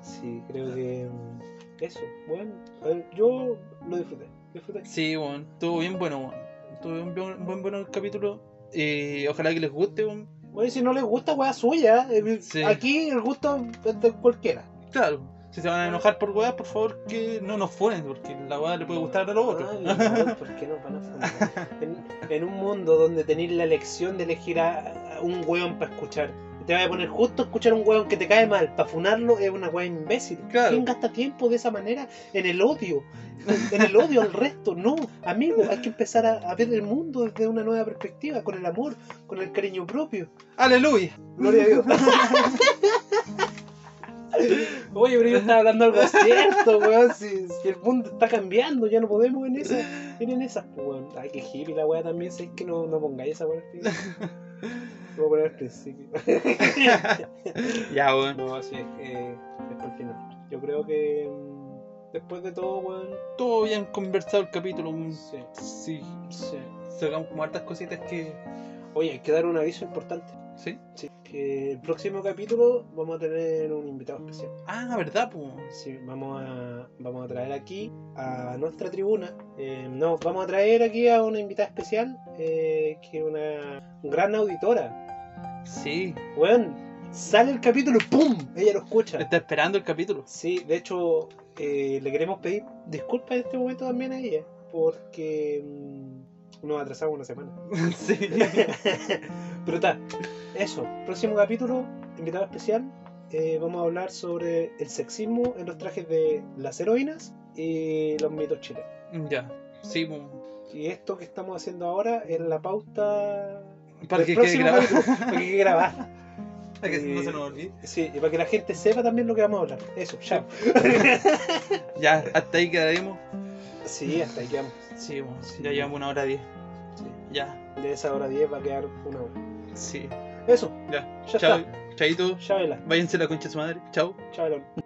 sí, creo que. mm, Eso, bueno. a ver, yo lo disfruté. Disfruté. Sí, bueno. Estuvo bien bueno, bueno. Estuvo bien, buen, buen bueno el capítulo. Y ojalá que les guste. Oye, si no les gusta, weá suya. eh, Sí. Aquí el gusto es de cualquiera. Claro. Si se van a enojar por weas, por favor que no nos funen, porque la wea le puede gustar a los otros. Ay, ¿por qué nos van a fundar? En, en un mundo donde tenéis la elección de elegir a, a un weón para escuchar. Te vas a poner justo a escuchar a un weón que te cae mal. Para funarlo es una weá imbécil. Claro. ¿Quién gasta tiempo de esa manera en el odio? En el odio al resto. No, amigo, hay que empezar a, a ver el mundo desde una nueva perspectiva, con el amor, con el cariño propio. Aleluya. Gloria a Dios. Oye, pero yo estaba hablando algo cierto, weón. Si, si el mundo está cambiando, ya no podemos en esas. En esas, pues, weón. Ay, que hippie la weá también. Si es que no, no pongáis esa weá voy a poner al principio. Ya, weón. no, así es que. Es por el final. Yo creo que. mm, Después de todo, weón. Todo bien conversado el capítulo. un- Sí, Sí. sí. Sacamos como hartas cositas que. Oye, hay que dar un aviso importante. ¿Sí? Sí. Que el próximo capítulo vamos a tener un invitado especial. Ah, ¿verdad, pues? Sí, vamos a, vamos a traer aquí a nuestra tribuna. eh, no, vamos a traer aquí a una invitada especial, eh, que es una gran auditora. Sí. Weón, sale el capítulo y ¡pum! Ella lo escucha. Está esperando el capítulo. Sí, de hecho, eh, le queremos pedir disculpas en este momento también a ella, porque mm, nos atrasamos una semana. sí. Pero está, eso, próximo capítulo, invitado especial. eh, vamos a hablar sobre el sexismo en los trajes de las heroínas y los mitos chilenos. Ya. Sí, pues. Y esto que estamos haciendo ahora es la pauta Para que quede grabado. para que quede grabado. Para que no Eh, se nos olvide. Sí, y para que la gente sepa también lo que vamos a hablar. Eso, ya. Ya, hasta ahí quedaremos. Sí, hasta ahí quedamos. Sí, bueno, ya llevamos una hora diez. Sí. Ya. De esa hora 10 va a quedar una hora. Sí. Eso, Ya. ya Chao. está. Chaito. Ya vela. Váyanse la concha de su madre. Chao. Chao.